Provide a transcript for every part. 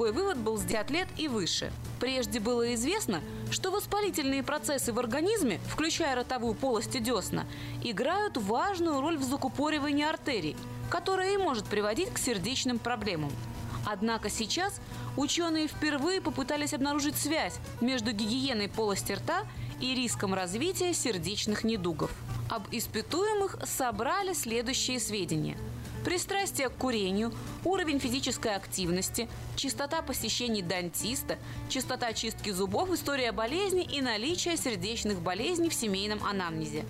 такой вывод был сделан лет и выше. Прежде было известно, что воспалительные процессы в организме, включая ротовую полость и десна, играют важную роль в закупоривании артерий, которая и может приводить к сердечным проблемам. Однако сейчас ученые впервые попытались обнаружить связь между гигиеной полости рта и риском развития сердечных недугов. Об испытуемых собрали следующие сведения. Пристрастие к курению, уровень физической активности, частота посещений дантиста, частота чистки зубов, история болезни и наличие сердечных болезней в семейном анамнезе.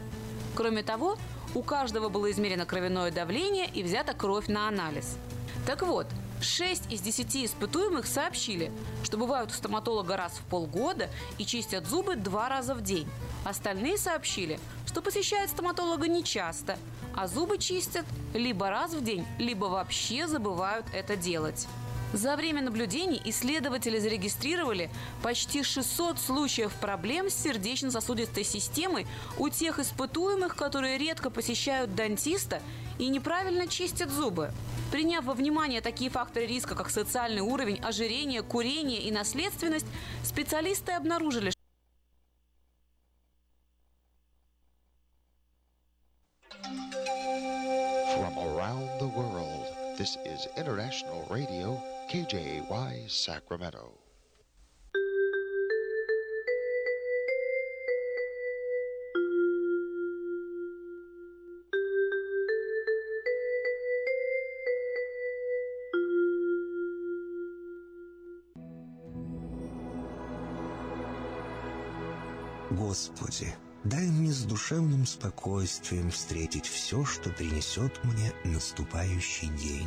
Кроме того, у каждого было измерено кровяное давление и взята кровь на анализ. Так вот, 6 из 10 испытуемых сообщили, что бывают у стоматолога раз в полгода и чистят зубы два раза в день. Остальные сообщили, что посещают стоматолога нечасто, а зубы чистят либо раз в день, либо вообще забывают это делать. За время наблюдений исследователи зарегистрировали почти 600 случаев проблем с сердечно-сосудистой системой у тех испытуемых, которые редко посещают дантиста и неправильно чистят зубы. Приняв во внимание такие факторы риска, как социальный уровень, ожирение, курение и наследственность, специалисты обнаружили, From around the world, this is International Radio, KJY Sacramento. Господи, дай мне с душевным спокойствием встретить все, что принесет мне наступающий день.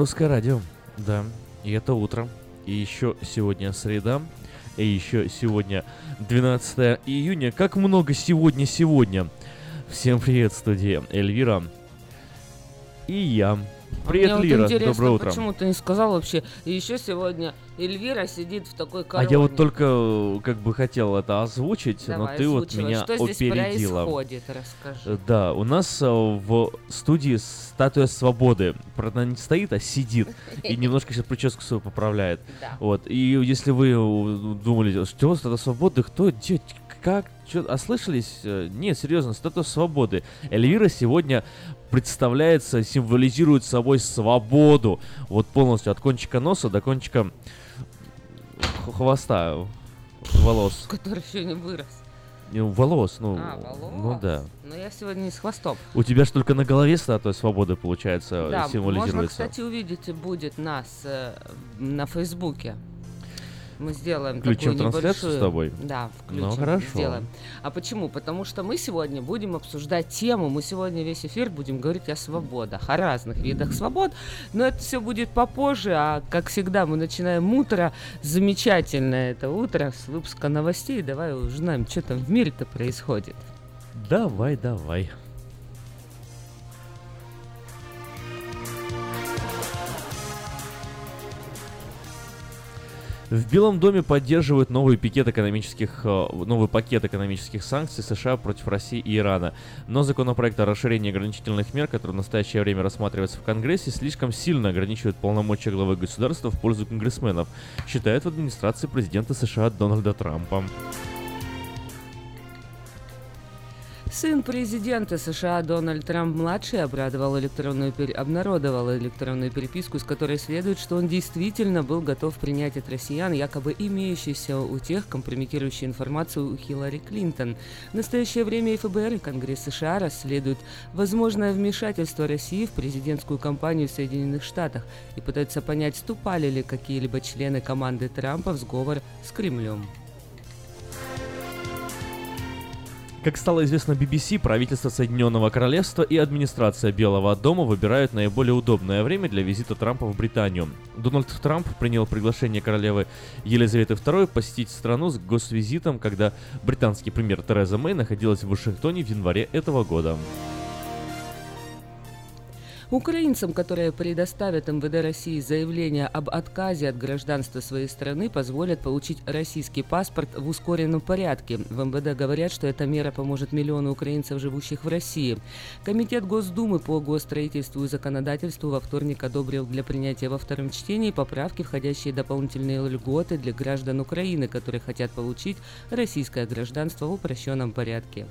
Это новое русское радио, да. И это утро. И еще сегодня среда. И еще сегодня 12 июня. Как много сегодня-сегодня. Всем привет, студия Эльвира. И я, Привет, а мне Лира, вот интересно, доброе утро. Почему ты не сказал вообще? И еще сегодня Эльвира сидит в такой короне. А я вот только э, как бы хотел это озвучить, Давай, но ты вот озвучивай. меня Что здесь опередила. происходит, расскажи. Э, Да, у нас э, в студии статуя свободы. Правда, она не стоит, а сидит. И немножко сейчас прическу свою поправляет. Да. Вот. И если вы думали, что статуя свободы, кто, где, как, что, ослышались? Нет, серьезно, статуя свободы. Эльвира сегодня представляется, символизирует собой свободу. Вот полностью от кончика носа до кончика хвоста, волос. Который еще не вырос. Ну, волос, ну, А, волос. ну да. Но я сегодня не с хвостом. У тебя же только на голове статуя свободы, получается, да, можно, символизируется. кстати, увидеть будет нас э, на Фейсбуке. Мы сделаем Включим такую трансляцию небольшую... с тобой? Да, включим. Ну, хорошо. Сделаем. А почему? Потому что мы сегодня будем обсуждать тему. Мы сегодня весь эфир будем говорить о свободах, о разных видах свобод. Но это все будет попозже. А как всегда, мы начинаем утро. Замечательное это утро с выпуска новостей. Давай узнаем, что там в мире-то происходит. Давай, давай. В Белом доме поддерживают новый пакет экономических, э, новый пакет экономических санкций США против России и Ирана. Но законопроект о расширении ограничительных мер, который в настоящее время рассматривается в Конгрессе, слишком сильно ограничивает полномочия главы государства в пользу конгрессменов, считает в администрации президента США Дональда Трампа. Сын президента США Дональд Трамп-младший обрадовал электронную пер- обнародовал электронную переписку, из которой следует, что он действительно был готов принять от россиян якобы имеющуюся у тех компрометирующую информацию у Хиллари Клинтон. В настоящее время ФБР, и Конгресс США расследуют возможное вмешательство России в президентскую кампанию в Соединенных Штатах и пытаются понять, вступали ли какие-либо члены команды Трампа в сговор с Кремлем. Как стало известно BBC, правительство Соединенного Королевства и администрация Белого дома выбирают наиболее удобное время для визита Трампа в Британию. Дональд Трамп принял приглашение королевы Елизаветы II посетить страну с госвизитом, когда британский премьер Тереза Мэй находилась в Вашингтоне в январе этого года. Украинцам, которые предоставят МВД России заявление об отказе от гражданства своей страны, позволят получить российский паспорт в ускоренном порядке. В МВД говорят, что эта мера поможет миллиону украинцев, живущих в России. Комитет Госдумы по госстроительству и законодательству во вторник одобрил для принятия во втором чтении поправки, входящие в дополнительные льготы для граждан Украины, которые хотят получить российское гражданство в упрощенном порядке.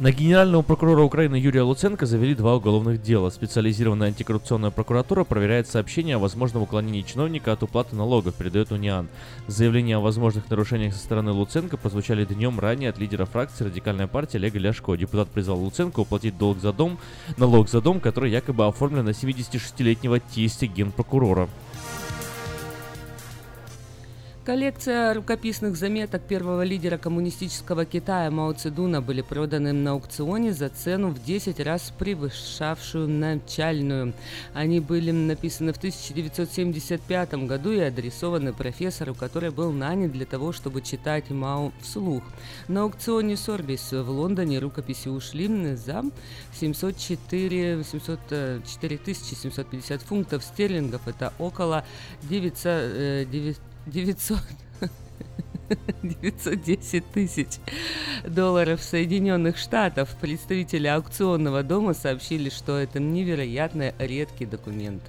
На генерального прокурора Украины Юрия Луценко завели два уголовных дела. Специализированная антикоррупционная прокуратура проверяет сообщение о возможном уклонении чиновника от уплаты налогов, передает Униан. Заявления о возможных нарушениях со стороны Луценко прозвучали днем ранее от лидера фракции радикальной партии Олега Ляшко. Депутат призвал Луценко уплатить долг за дом, налог за дом, который якобы оформлен на 76-летнего тестя генпрокурора. Коллекция рукописных заметок первого лидера коммунистического Китая Мао Цзэдуна были проданы на аукционе за цену в 10 раз превышавшую начальную. Они были написаны в 1975 году и адресованы профессору, который был нанят для того, чтобы читать Мао вслух. На аукционе Сорбис в Лондоне рукописи ушли за 704, 700, э, 4750 фунтов стерлингов. Это около 900, э, 9 900 910 тысяч долларов Соединенных Штатов. Представители аукционного дома сообщили, что это невероятно редкий документ.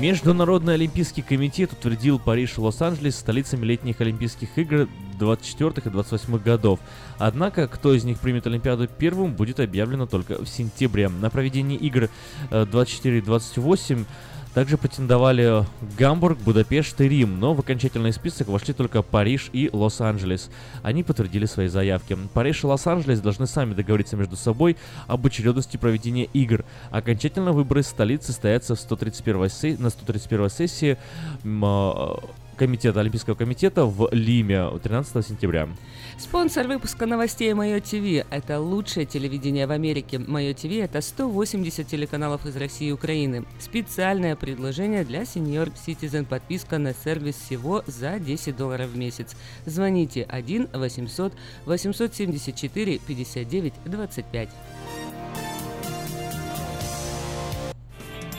Международный олимпийский комитет утвердил Париж и Лос-Анджелес столицами летних Олимпийских игр 24 и 28 годов. Однако, кто из них примет Олимпиаду первым, будет объявлено только в сентябре. На проведение игр э, 24 и 28 также претендовали Гамбург, Будапешт и Рим, но в окончательный список вошли только Париж и Лос-Анджелес. Они подтвердили свои заявки. Париж и Лос-Анджелес должны сами договориться между собой об очередности проведения игр. Окончательно выборы столиц состоятся в 131 се- на 131 сессии э, комитета, Олимпийского комитета в Лиме 13 сентября. Спонсор выпуска новостей Мое ТВ – это лучшее телевидение в Америке. Мое ТВ – это 180 телеканалов из России и Украины. Специальное предложение для Senior Citizen. Подписка на сервис всего за 10 долларов в месяц. Звоните 1 800 874 59 25.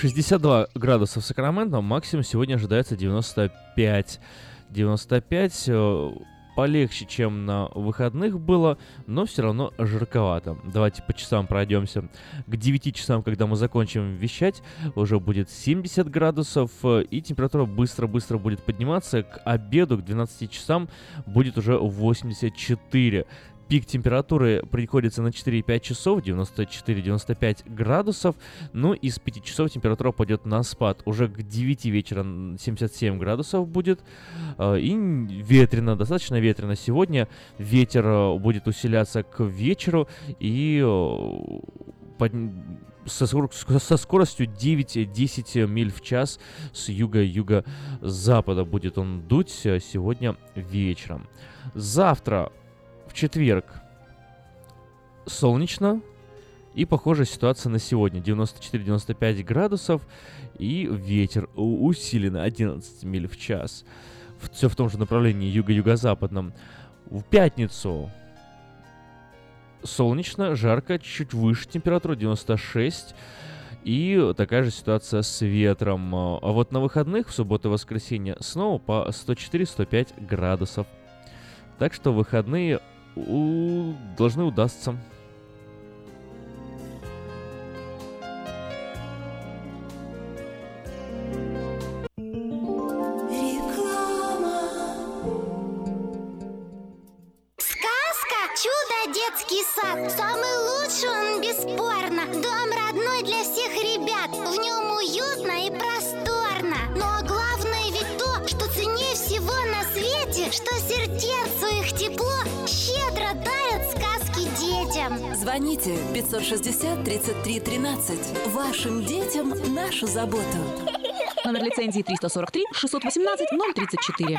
62 градуса в Сакраменто, максимум сегодня ожидается 95. 95 э, полегче, чем на выходных было, но все равно жарковато. Давайте по часам пройдемся. К 9 часам, когда мы закончим вещать, уже будет 70 градусов, э, и температура быстро-быстро будет подниматься. К обеду, к 12 часам, будет уже 84 пик температуры приходится на 4,5 часов, 94-95 градусов, ну и с 5 часов температура пойдет на спад. Уже к 9 вечера 77 градусов будет, э, и ветрено, достаточно ветрено. Сегодня ветер э, будет усиляться к вечеру, и э, под, со, скоростью 9-10 миль в час с юга-юга-запада будет он дуть сегодня вечером. Завтра в четверг солнечно, и похожая ситуация на сегодня. 94-95 градусов и ветер усиленно 11 миль в час. Все в том же направлении юго-юго-западном. В пятницу солнечно, жарко, чуть выше температура 96. И такая же ситуация с ветром. А вот на выходных, в субботу и воскресенье, снова по 104-105 градусов. Так что выходные у... должны удастся. Детский сад. Самый лучший он бесспорно. Дом родной для всех ребят. В нем уютно и просторно. Но главное ведь то, что ценнее всего на свете, что сердцу их тепло детям. Звоните 560 33 13. Вашим детям нашу заботу. Номер лицензии 343 618 034.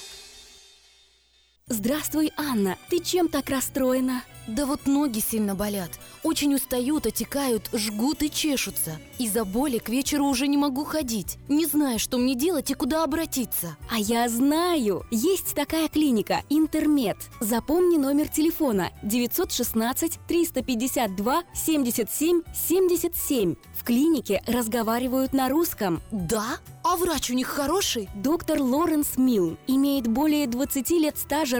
Здравствуй, Анна. Ты чем так расстроена? Да вот ноги сильно болят. Очень устают, отекают, жгут и чешутся. Из-за боли к вечеру уже не могу ходить. Не знаю, что мне делать и куда обратиться. А я знаю! Есть такая клиника «Интермед». Запомни номер телефона 916 352 77 77. В клинике разговаривают на русском. Да? А врач у них хороший? Доктор Лоренс Милн имеет более 20 лет стажа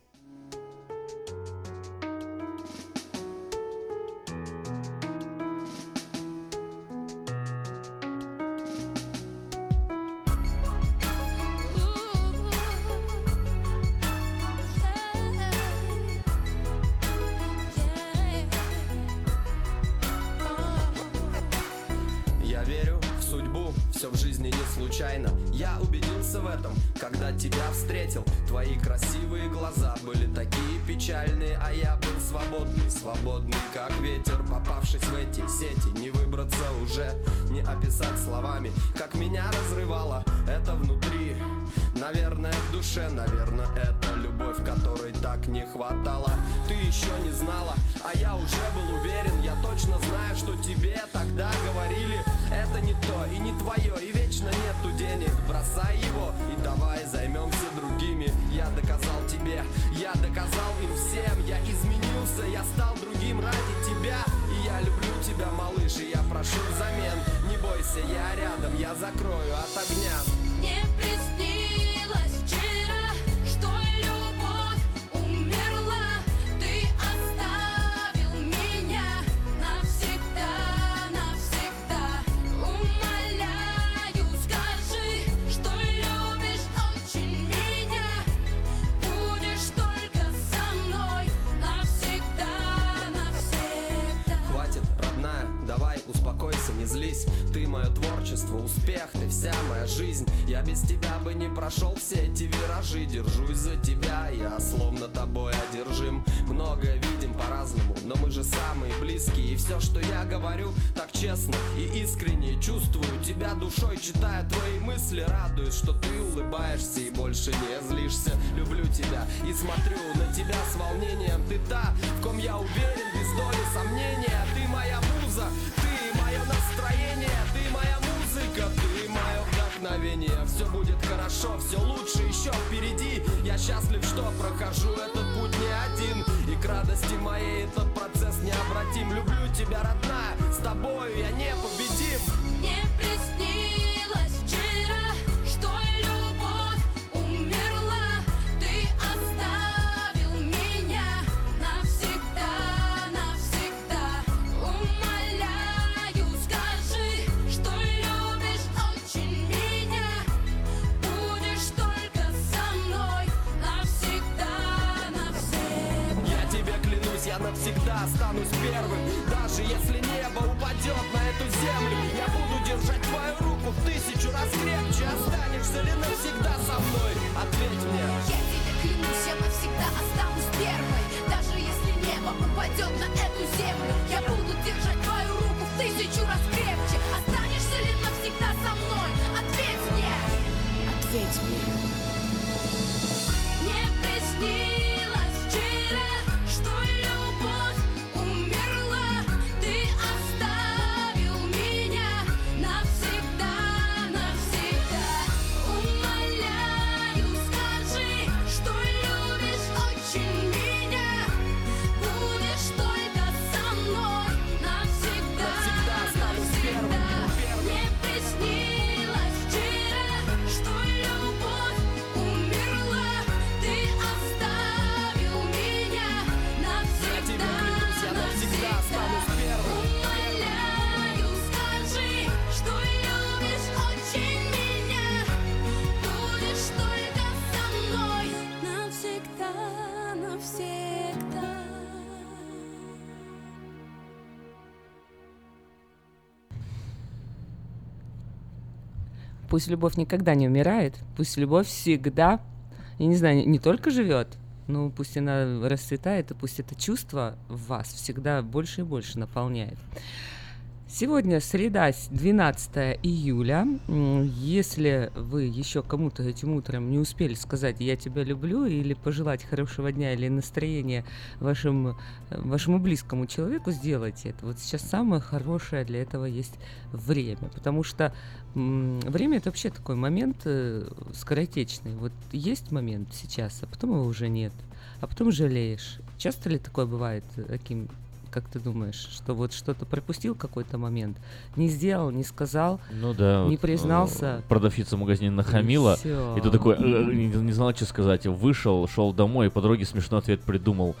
Твои красивые глаза. Были такие печальные А я был свободный, свободный как ветер Попавшись в эти сети, не выбраться уже Не описать словами, как меня разрывало Это внутри, наверное в душе Наверное это любовь, которой так не хватало. Ты еще не знала, а я уже был уверен. Я точно знаю, что тебе тогда говорили Это не то и не твое, и вечно нету денег. Бросай его и давай займемся другими. Я доказал тебе, я доказал им всем. Я изменился, я стал другим ради тебя. И я люблю тебя, малыш, и я прошу взамен. Не бойся, я рядом, я закрою от огня. Мне приснилось не злись. Ты мое творчество, успех, ты вся моя жизнь. Я без тебя бы не прошел все эти виражи. Держусь за тебя, я словно тобой одержим. Многое видим по-разному, но мы же самые близкие. И все, что я говорю, так честно и искренне Чувствую. Тебя душой, читая твои мысли Радуюсь, что ты улыбаешься и больше не злишься. Люблю тебя и смотрю на тебя с волнением. Ты та, в ком я уверен, без доли сомнения. Ты моя муза, мое вдохновение Все будет хорошо, все лучше еще впереди. Я счастлив, что прохожу этот путь не один. И к радости моей этот процесс необратим. Люблю тебя, Пусть любовь никогда не умирает, пусть любовь всегда, я не знаю, не только живет, но пусть она расцветает, и пусть это чувство в вас всегда больше и больше наполняет. Сегодня среда, с- 12 июля. Если вы еще кому-то этим утром не успели сказать «я тебя люблю» или пожелать хорошего дня или настроения вашим, э, вашему близкому человеку, сделайте это. Вот сейчас самое хорошее для этого есть время, потому что время это вообще такой момент э, скоротечный. Вот есть момент сейчас, а потом его уже нет, а потом жалеешь. Часто ли такое бывает, Аким? Как ты думаешь, что вот что-то пропустил какой-то момент, не сделал, не сказал, Ну да. не вот, признался? э, Продавщица в магазине нахамила. всё. И ты такой, «Э, не, не знал, что сказать. Вышел, шел домой, и по дороге смешной ответ придумал.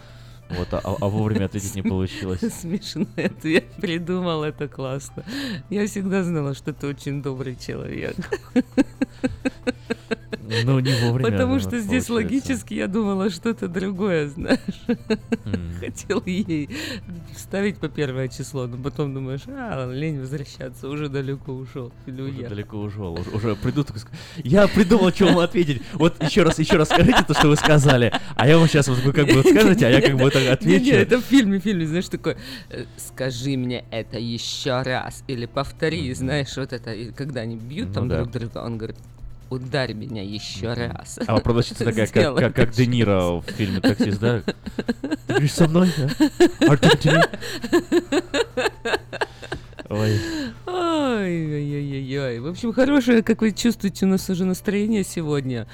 Вот, а, а вовремя ответить не получилось. Смешной ответ придумал, это классно. Я всегда знала, что ты очень добрый человек. Ну, не вовремя. Потому что здесь логически я думала что-то другое, знаешь. М. Хотел ей вставить по первое число, но потом думаешь, а, лень возвращаться, уже далеко ушел или Уже далеко ушел. Уже, уже приду такой, ск- Я придумал, что вам ответить. Вот еще раз, еще раз скажите то, что вы сказали. А я вам сейчас вот вы как бы скажете, а я как бы Не, отвечу. не, это в фильме, в фильме, знаешь, такой, э, скажи мне это еще раз, или повтори, знаешь, вот это, когда они бьют Ну там друг друга, он говорит, ударь меня еще раз. А продавщица такая, как, как, как Де Ниро в фильме «Таксист», да? Ты говоришь со мной, да? Ой. Ой-ой-ой-ой. В общем, хорошее, как вы чувствуете, у нас уже настроение сегодня.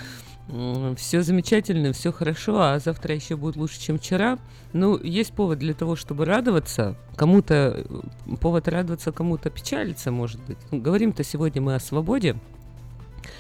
Все замечательно, все хорошо, а завтра еще будет лучше, чем вчера. Ну, есть повод для того, чтобы радоваться. Кому-то э, повод радоваться, кому-то печалиться, может быть. Ну, Говорим-то сегодня мы о свободе.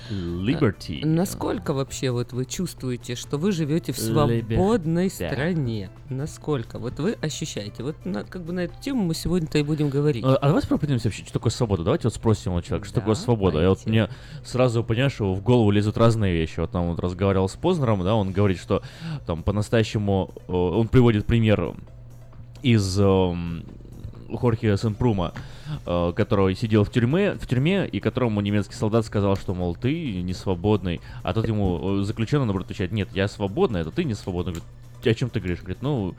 Liberty. Насколько вообще вот вы чувствуете, что вы живете в Liberty. свободной стране? Насколько? Вот вы ощущаете? Вот на- как бы на эту тему мы сегодня-то и будем говорить. А а давайте пропадемся вообще, что такое свобода. Давайте вот спросим у человека, что Да, такое свобода. Я вот мне сразу, понимаешь, что в голову лезут разные вещи. Вот там вот разговаривал с Познером, да, он говорит, что там по-настоящему, э, он приводит пример из эм, Хорхе Сенпрума, э, которого сидел в тюрьме, в тюрьме, и которому немецкий солдат сказал, что, мол, ты не свободный. А тот ему э, заключенный, наоборот, отвечает, нет, я свободный, это ты не свободный. Говорит, о чем ты говоришь? Говорит, ну,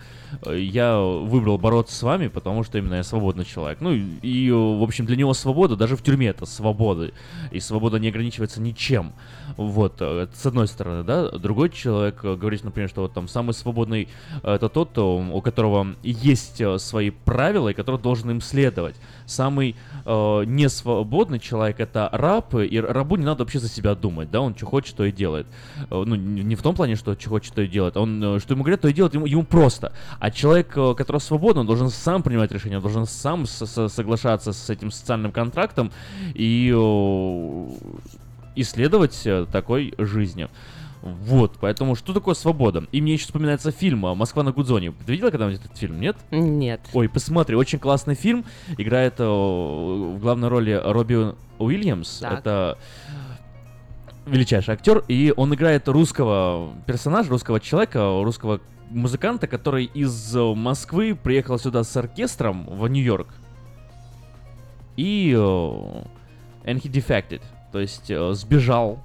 э, я выбрал бороться с вами, потому что именно я свободный человек. Ну, и, в общем, для него свобода, даже в тюрьме это свобода. И свобода не ограничивается ничем. Вот, э, с одной стороны, да. Другой человек э, говорит, например, что вот там самый свободный э, это тот, у которого есть свои правила, и который должен им следовать. Самый э, несвободный человек это раб, и рабу не надо вообще за себя думать, да, он что хочет, то и делает. Ну, не в том плане, что что хочет, то и делает, он, что ему говорят, то и делает, ему, ему просто. А человек, который свободен, он должен сам принимать решения, он должен сам со- со- соглашаться с этим социальным контрактом и исследовать э, такой жизнью. Вот, поэтому что такое свобода? И мне еще вспоминается фильм э, «Москва на Гудзоне». Ты видела когда-нибудь этот фильм, нет? Нет. Ой, посмотри, очень классный фильм. Играет э, в главной роли Робби Уильямс. Так. Это величайший актер, и он играет русского персонажа, русского человека, русского музыканта, который из Москвы приехал сюда с оркестром в Нью-Йорк. И э, and he defected, то есть э, сбежал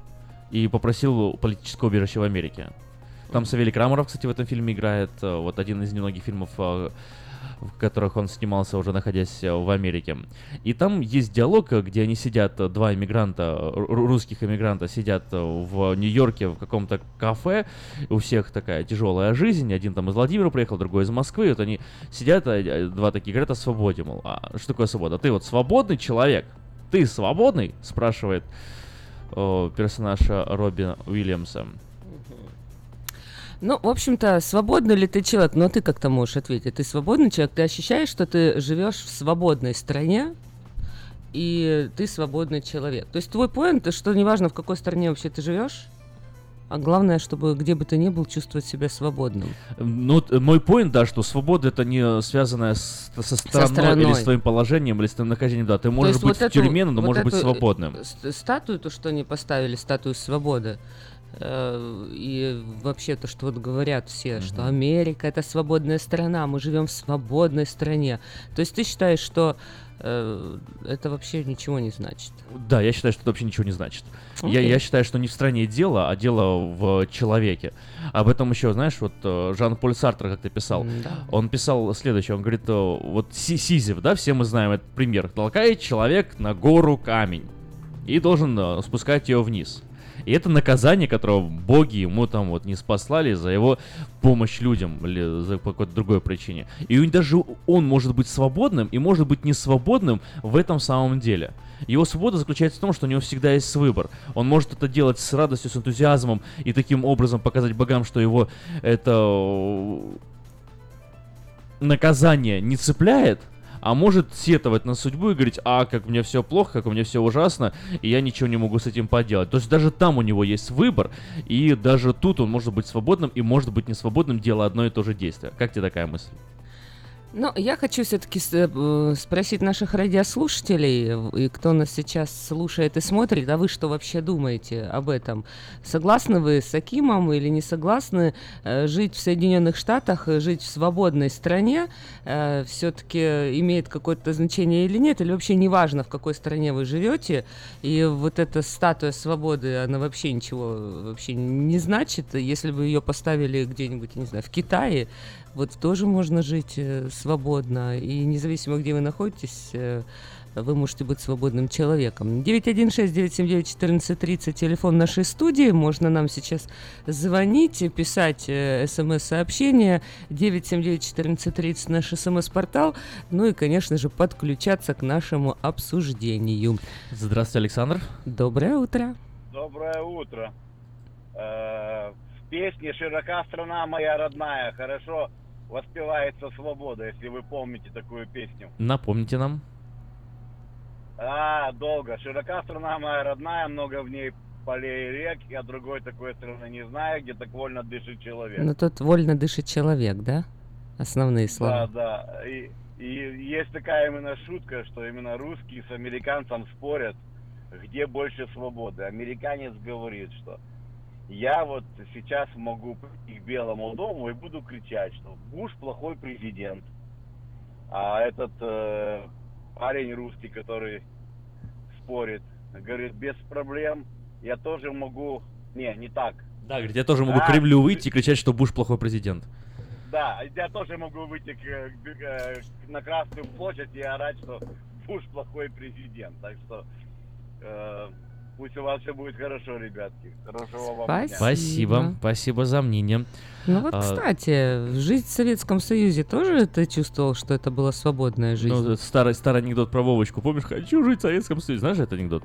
и попросил политического убежища в Америке. Там Савелий Крамаров, кстати, в этом фильме играет. э, Вот один из немногих фильмов, э, в которых он снимался, уже находясь э, в Америке. И там есть диалог, где они сидят, два иммигранта, ру- русских иммигранта, сидят в Нью-Йорке в каком-то кафе. У всех такая тяжелая жизнь. Один там из Владимира приехал, другой из Москвы. И вот они сидят, два такие, говорят о свободе, мол. А что такое свобода? Ты вот свободный человек? Ты свободный? Спрашивает э, персонаж э, Робина Уильямса. Ну, в общем-то, свободный ли ты человек? Но ты как-то можешь ответить. Ты свободный человек, ты ощущаешь, что ты живешь в свободной стране, и ты свободный человек. То есть твой поинт, что неважно, в какой стране вообще ты живешь, а главное, чтобы где бы ты ни был, чувствовать себя свободным. Ну, т- мой поинт, да, что свобода это не связанная с, со страной, страной. или с твоим положением, или с твоим нахождением. Да, ты можешь быть вот в эту- тюрьме, но вот можешь быть э, свободным. ст- Статую, то, что они поставили, статую свободы, э, и вообще то, что вот говорят все, что Америка это свободная страна, мы живем в свободной стране. То есть ты считаешь, что э, это вообще ничего не значит. Да, я считаю, что это вообще ничего не значит. Я, Окей. я считаю, что не в стране дело, а дело в человеке. Об этом еще, знаешь, вот э, Жан-Поль Сартр как-то писал. М-да. Он писал следующее, он говорит, э, вот Си- Сизиф, да, все мы знаем этот пример. Толкает человек на гору камень и должен э, спускать ее вниз. И это наказание, которого боги ему там вот не спаслали за его помощь людям или за какой-то другой причине. И даже он может быть свободным и может быть не свободным в этом самом деле. Его свобода заключается в том, что у него всегда есть выбор. Он может это делать с радостью, с энтузиазмом и таким образом показать богам, что его это э, наказание не цепляет, а может сетовать на судьбу и говорить, а, как мне все плохо, как у меня все ужасно, и я ничего не могу с этим поделать. То есть даже там у него есть выбор, и даже тут он может быть свободным и может быть не свободным, делая одно и то же действие. Как тебе такая мысль? Но я хочу все-таки спросить наших радиослушателей, и кто нас сейчас слушает и смотрит, а вы что вообще думаете об этом? Согласны вы с Акимом или не согласны э, жить в Соединенных Штатах, э, жить в свободной стране, все-таки имеет какое-то значение или нет, или вообще не важно, в какой стране вы живете, и вот эта статуя свободы, она вообще ничего вообще не значит, если бы ее поставили где-нибудь, не знаю, в Китае, вот тоже можно жить э, свободно, и независимо, где вы находитесь, э, вы можете быть свободным человеком. 916-979-1430, телефон нашей студии, можно нам сейчас звонить, писать э, смс-сообщения, 979-1430 наш смс-портал, ну и, конечно же, подключаться к нашему обсуждению. Здравствуйте, Александр. Доброе утро. Доброе утро. Э, В песне «Широка страна моя родная» хорошо воспевается свобода, если вы помните такую песню. Напомните нам. А, долго. «Широка страна моя родная, много в ней полей и рек, я другой такой страны не знаю, где так вольно дышит человек». Ну тут вольно дышит человек, да? Основные Да, слова. да. И, и есть такая именно шутка, что именно русские с американцем спорят, где больше свободы. Американец говорит, что я вот сейчас могу прийти к Белому дому и буду кричать, что Буш плохой президент. А этот э, парень русский, который спорит, говорит, без проблем, я тоже могу... Не, не так. Да, говорит, я тоже могу А, к Кремлю выйти и кричать, что Буш плохой президент. Да, я тоже могу выйти к- к- э, на Красную площадь и орать, что Буш плохой президент. Так что э, пусть у вас все будет хорошо, ребятки. Хорошего вам дня. Спасибо, спасибо за мнение. Ну вот, А, кстати, жизнь в Советском Союзе тоже ты чувствовал, что это была свободная жизнь? Ну, старый, старый анекдот про Вовочку. Помнишь, хочу жить в Советском Союзе. Знаешь этот анекдот?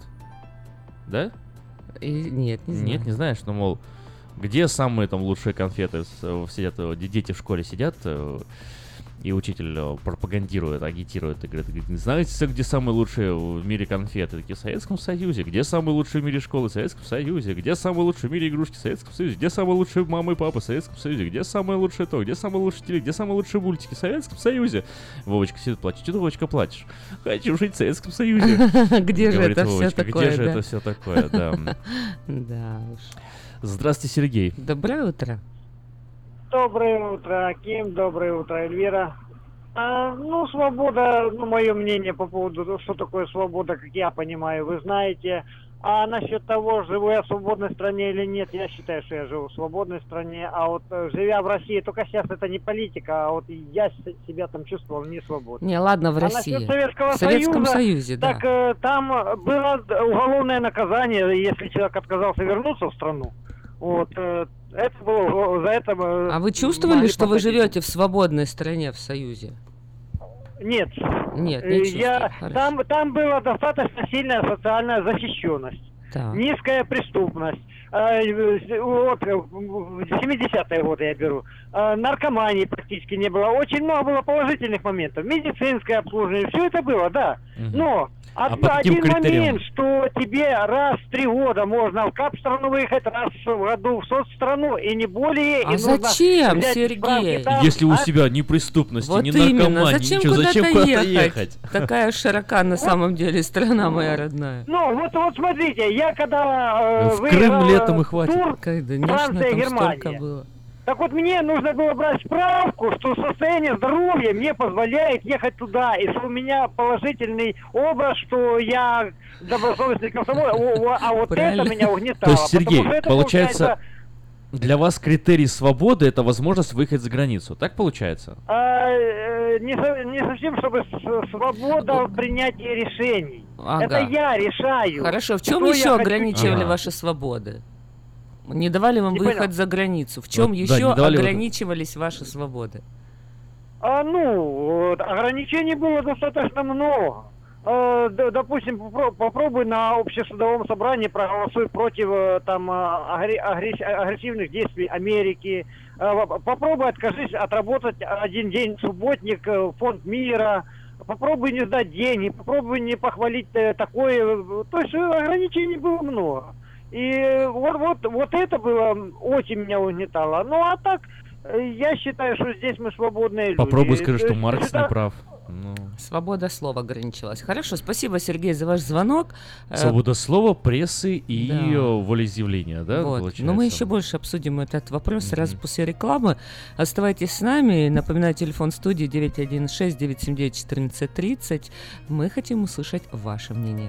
Да? И- нет, не знаю. Нет, не знаешь, ну, мол, где самые там лучшие конфеты? Э, Сидят, э, де- дети в школе сидят, э, и учитель э, пропагандирует, агитирует, и говорит, говорит, знаете, где самые лучшие в мире конфеты? Такие, в Советском Союзе. Где самые лучшие в мире школы? В Советском Союзе. Где самые лучшие в мире игрушки? В Советском Союзе. Где самые лучшие мамы и папы? В Советском Союзе. Где самое лучшее то? Где самые лучшие теле? Где самые лучшие мультики? В Советском Союзе. Вовочка сидит, плачет. Что ты, Вовочка, плачешь? Хочу жить в Советском Союзе. Где же это Вовочка, такое, Где же это все такое, да. Да уж. Здравствуйте, Сергей. Доброе утро. Доброе утро, Аким. Доброе утро, Эльвира. А, ну, свобода, ну, мое мнение по поводу, того, что такое свобода, как я понимаю, вы знаете. А насчет того, живу я в свободной стране или нет, я считаю, что я живу в свободной стране. А вот э, живя в России, только сейчас это не политика, а вот я себя там чувствовал не свободно. Не, ладно, в А России. насчет Советского в Советском Союза, Союзе, да. Так э, там было уголовное наказание, если человек отказался вернуться в страну. Вот, э, это было, за это... э, А вы чувствовали, что вы живете в свободной стране в Союзе? Нет. Нет, Э, не чувствовали. Я, Хорошо. там, там была достаточно сильная социальная защищенность. Так. Низкая преступность. Э, Вот, э, в 70-е годы я беру. Наркомании практически не было. Очень много было положительных моментов. Медицинское обслуживание, все это было, да. Но А каким один момент, что тебе раз в три года можно в кап-страну выехать, раз в году в соцстрану, и не более. А и зачем, Сергей? там, Если у а? себя ни преступности, Вот ни именно. наркомании, Зачем ничего, куда-то зачем куда-то ехать? ехать? Такая широка на самом деле страна моя родная. Ну, вот, вот смотрите, я когда э, В выиграл, Крым летом и хватит. тур, Конечно, Франция, там Германия. столько было. Так вот, мне нужно было брать справку, что состояние здоровья мне позволяет ехать туда, и что у меня положительный образ, что я добросовестный комсомол, О, о, а вот Правильно. это меня угнетало. То есть, Сергей, это получается, для вас критерий свободы это возможность выехать за границу. Так получается? а, э, не, со- не совсем, чтобы свобода в принятии решений. Ага. Это я решаю. Хорошо, в чем еще ограничивали делать. ваши свободы? Не давали вам Не выехать понял. за границу. В чем Вот, да, еще не давали вот- ограничивались ваши свободы? А, ну, ограничений было достаточно много. Д- допустим, попро- попробуй на общесудовом собрании проголосуй против э, там агресс- агрессивных действий Америки. В- Попробуй откажись отработать один день субботник э, в фонд мира. Попробуй не сдать деньги, попробуй не похвалить э, такое. То есть ограничений было много. И вот, вот, вот это было очень меня угнетало. Ну а так, э, я считаю, что здесь мы свободные люди. Попробуй скажи, То что Маркс это- не прав. Ну, Свобода слова ограничилась. Хорошо, спасибо, Сергей, за ваш звонок. Э, свобода слова, прессы и да. волеизъявления, да, Вот. получается? Но мы еще больше обсудим этот вопрос сразу после рекламы. Оставайтесь с нами. Напоминаю, телефон студии 916-979-1430. Мы хотим услышать ваше мнение.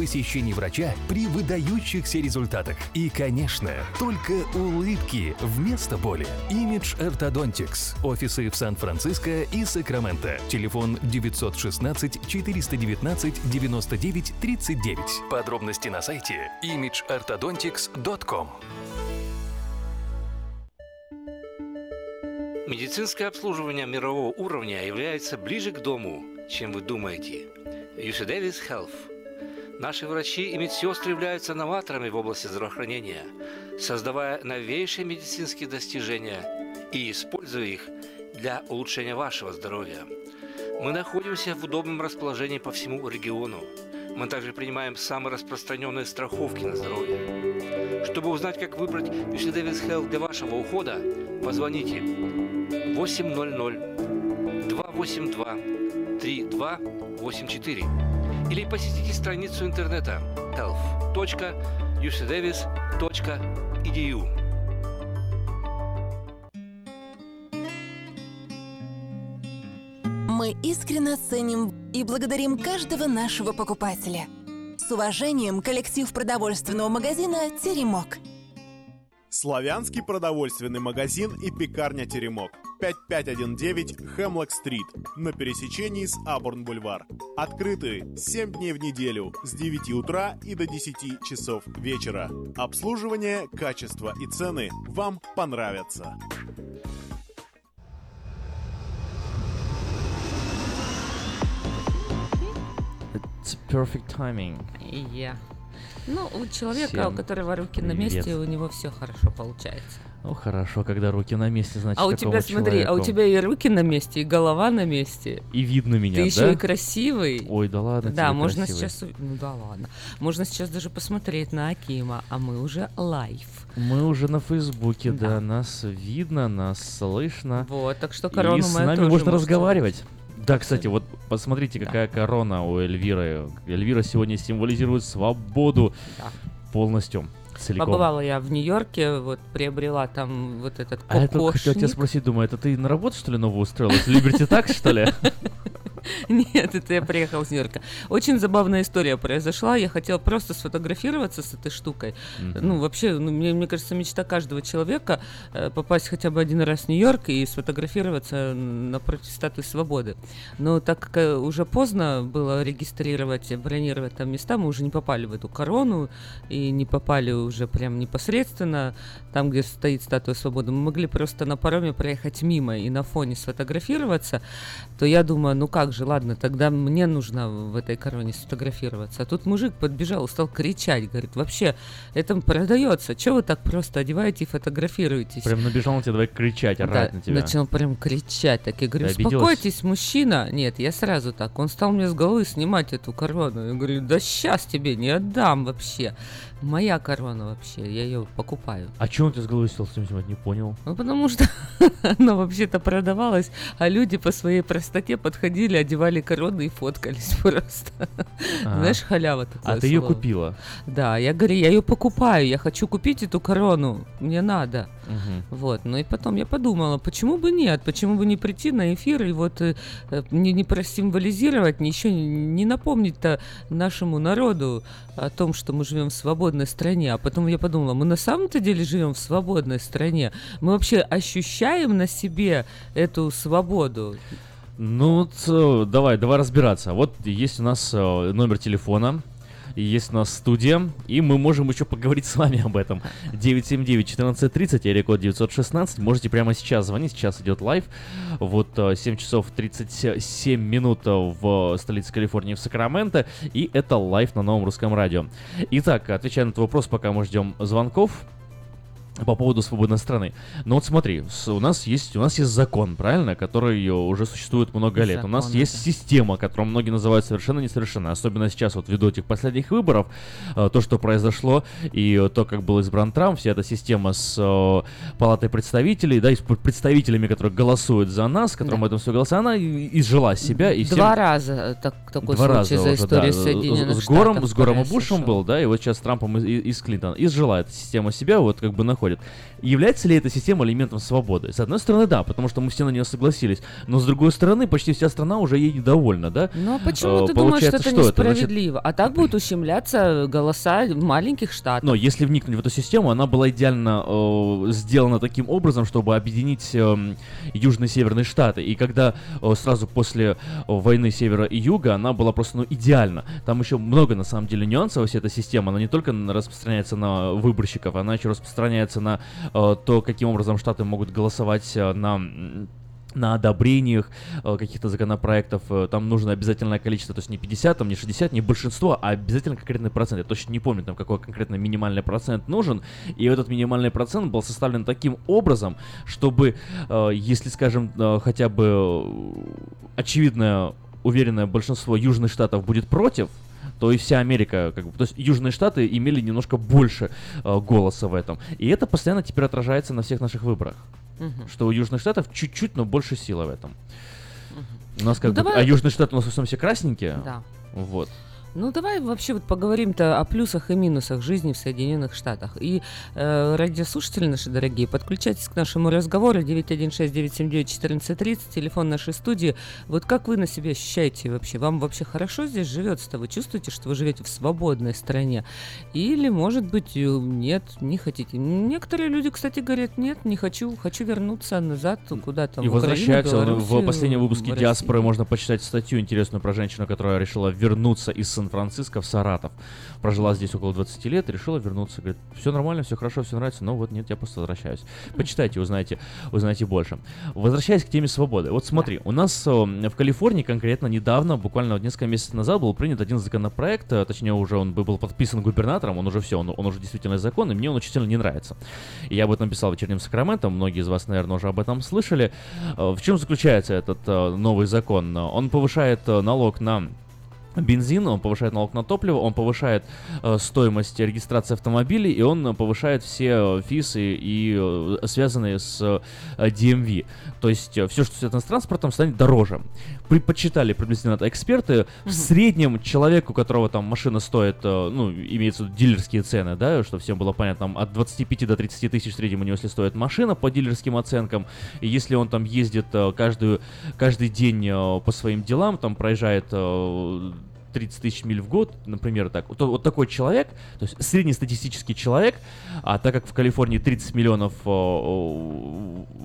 посещений врача при выдающихся результатах. И, конечно, только улыбки вместо боли. Image Orthodontics. Офисы в Сан-Франциско и Сакраменто. Телефон 916 419 99 39. Подробности на сайте imageorthodontics.com. Медицинское обслуживание мирового уровня является ближе к дому, чем вы думаете. UC Davis Health. Наши врачи и медсестры являются новаторами в области здравоохранения, создавая новейшие медицинские достижения и используя их для улучшения вашего здоровья. Мы находимся в удобном расположении по всему региону. Мы также принимаем самые распространенные страховки на здоровье. Чтобы узнать, как выбрать UC Davis Health для вашего ухода, позвоните 800 282 3284 или посетите страницу интернета health.ucdavis.edu. Мы искренне ценим и благодарим каждого нашего покупателя. С уважением, коллектив продовольственного магазина «Теремок». Славянский продовольственный магазин и пекарня «Теремок». 5519 Хемлок-стрит на пересечении с Абурн-бульвар. Открыты 7 дней в неделю с 9 утра и до 10 часов вечера. Обслуживание, качество и цены вам понравятся. It's perfect timing. Yeah. Ну, у человека, Всем у которого руки на месте, у него все хорошо получается. Ну хорошо, когда руки на месте, значит а у тебя, смотри, а у тебя и руки на месте, и голова на месте. И видно меня, Ты да? еще и красивый. Ой, да ладно Да, можно красивый. сейчас... Ну да ладно. Можно сейчас даже посмотреть на Акима, а мы уже live. Мы уже на Фейсбуке, да. нас видно, нас слышно. Вот, так что корону И с нами можно разговаривать. Да, кстати, вот посмотрите, какая корона у Эльвиры. Эльвира сегодня символизирует свободу полностью, целиком. Побывала я в Нью-Йорке, вот приобрела там вот этот А я только хотел тебя кокошник. спросить, думаю, это ты на работу, что ли, новую устроилась? Либерти так, что ли? Нет, это я приехал с Нью-Йорка. Очень забавная история произошла. Я хотела просто сфотографироваться с этой штукой. Ну, вообще, ну, мне, мне кажется, мечта каждого человека э, попасть хотя бы один раз в Нью-Йорк и сфотографироваться напротив статуи свободы. Но так как э, уже поздно было регистрировать, бронировать там места, мы уже не попали в эту корону и не попали уже прям непосредственно там, где стоит статуя свободы. Мы могли просто на пароме проехать мимо и на фоне сфотографироваться, то я думаю, ну как же, ладно, тогда мне нужно в этой короне сфотографироваться. А тут мужик подбежал стал кричать, говорит, вообще, это продается, что вы так просто одеваете и фотографируетесь? Прям набежал на тебя, давай кричать, Да, орать на тебя. начал прям кричать, так я говорю, Ты обиделась? успокойтесь, мужчина. Нет, я сразу так. Он стал мне с головы снимать эту корону. Я говорю, да сейчас тебе не отдам вообще. Моя корона вообще, я ее покупаю. А что он тебе с головы стал снимать, не понял? Ну, потому что она вообще-то продавалась, а люди по своей простоте подходили, одевали короны и фоткались просто. А. Знаешь, халява такое А ты ее слово. купила? Да, я говорю, я ее покупаю, я хочу купить эту корону, мне надо. Мгм. Вот, ну и потом я подумала, почему бы нет, почему бы не прийти на эфир и вот э, э, не, не просимволизировать, еще не напомнить-то нашему народу о том, что мы живем в свободной стране. А потом я подумала, мы на самом-то деле живем в свободной стране. Мы вообще ощущаем на себе эту свободу. Ну, вот, э, давай, давай разбираться. Вот есть у нас э, номер телефона, есть у нас студия, и мы можем еще поговорить с вами об этом. 979-1430, я код 916. Можете прямо сейчас звонить, сейчас идет live. Вот э, 7 часов 37 минут э, в столице Калифорнии, в Сакраменто, и это live на новом русском радио. Итак, отвечая на этот вопрос, пока мы ждем звонков, по поводу свободной страны. Но вот смотри, с- у нас есть у нас есть закон, правильно, который уже существует много лет. у нас Закон, есть система, которую многие называют совершенно несовершенной. Особенно сейчас, вот ввиду этих последних выборов, э, то, что произошло, и то, как был избран Трамп, вся эта система с э, палатой представителей, да, и с пр- представителями, которые голосуют за нас, которым Да. это все голоса, она изжила себя. И всем- Два раза э, так, такой Два случай раза за уже, историю да. С- Соединенных с, Гором, Штатов с Гором и. Бушем был, да, и вот сейчас с Трампом и, и- и с Клинтон. Изжила эта система себя, вот как бы находит. Является ли эта система элементом свободы? С одной стороны, да, потому что мы все на нее согласились, но с другой стороны, почти вся страна уже ей недовольна, да? Ну а почему Э, ты думаешь, что это что это? Значит, несправедливо? А так будут ущемляться голоса маленьких штатов. Но если вникнуть в эту систему, она была идеально э, сделана таким образом, чтобы объединить эм, Южные и Северные Штаты. И когда э, сразу после э, войны Севера и Юга, она была просто ну, идеальна. Там еще много, на самом деле, нюансов во всей этой системы. Она не только распространяется на выборщиков, она еще распространяется на э, то, каким образом Штаты могут голосовать э, на... на одобрениях э, каких-то законопроектов э, там нужно обязательное количество, то есть не 50, там не 60, не большинство, а обязательно конкретный процент. Я точно не помню, там какой конкретно минимальный процент нужен. И этот минимальный процент был составлен таким образом, чтобы, э, если, скажем, э, хотя бы э, очевидное, уверенное большинство южных штатов будет против, то и вся Америка, как бы, то есть Южные Штаты имели немножко больше э, голоса в этом. И это постоянно теперь отражается на всех наших выборах. Мгм. Что у Южных Штатов чуть-чуть, но больше силы в этом. У нас как Ну, бы, давай- а Южные Штаты у нас в основном все красненькие. Да. Вот. Ну, давай вообще вот поговорим-то о плюсах и минусах жизни в Соединенных Штатах. И э, радиослушатели наши дорогие, подключайтесь к нашему разговору 916-979-1430, телефон нашей студии. Вот как вы на себе ощущаете вообще? Вам вообще хорошо здесь живется-то? Вы чувствуете, что вы живете в свободной стране? Или, может быть, э, нет, не хотите? Некоторые люди, кстати, говорят, нет, не хочу, хочу вернуться назад куда-то И в Украину, возвращаются. В- Белоруссию, в последнем выпуске в «Диаспоры» можно почитать статью интересную про женщину, которая решила вернуться из Сан-Франциско в Саратов. Прожила здесь около 20 лет, решила вернуться. Говорит, все нормально, все хорошо, все нравится, но вот нет, я просто возвращаюсь. Почитайте, узнаете, узнаете больше. Возвращаясь к теме свободы. Вот смотри, у нас э, в Калифорнии конкретно недавно, буквально несколько месяцев назад, был принят один законопроект, э, точнее уже он был подписан губернатором, он уже все, он, он уже действительно закон, и мне он очень сильно не нравится. И я об этом писал в вечернем Сакраменто, многие из вас, наверное, уже об этом слышали. Э, В чем заключается этот новый закон? Он повышает налог на бензин, он повышает налог на топливо, он повышает э, стоимость регистрации автомобилей, и он повышает все э, фисы и э, связанные с э, DMV. То есть э, все, что связано с транспортом, станет дороже. При, подсчитали приблизительно это эксперты. В среднем человек, у которого там машина стоит, э, ну, имеется в виду дилерские цены, да, что всем было понятно, там от 25 до 30 тысяч в среднем у него, если стоит машина по дилерским оценкам, и если он там ездит э, каждую, каждый день э, по своим делам, там проезжает э, 30 тысяч миль в год, например, так. Вот, вот такой человек, то есть среднестатистический человек, а так как в Калифорнии 30 миллионов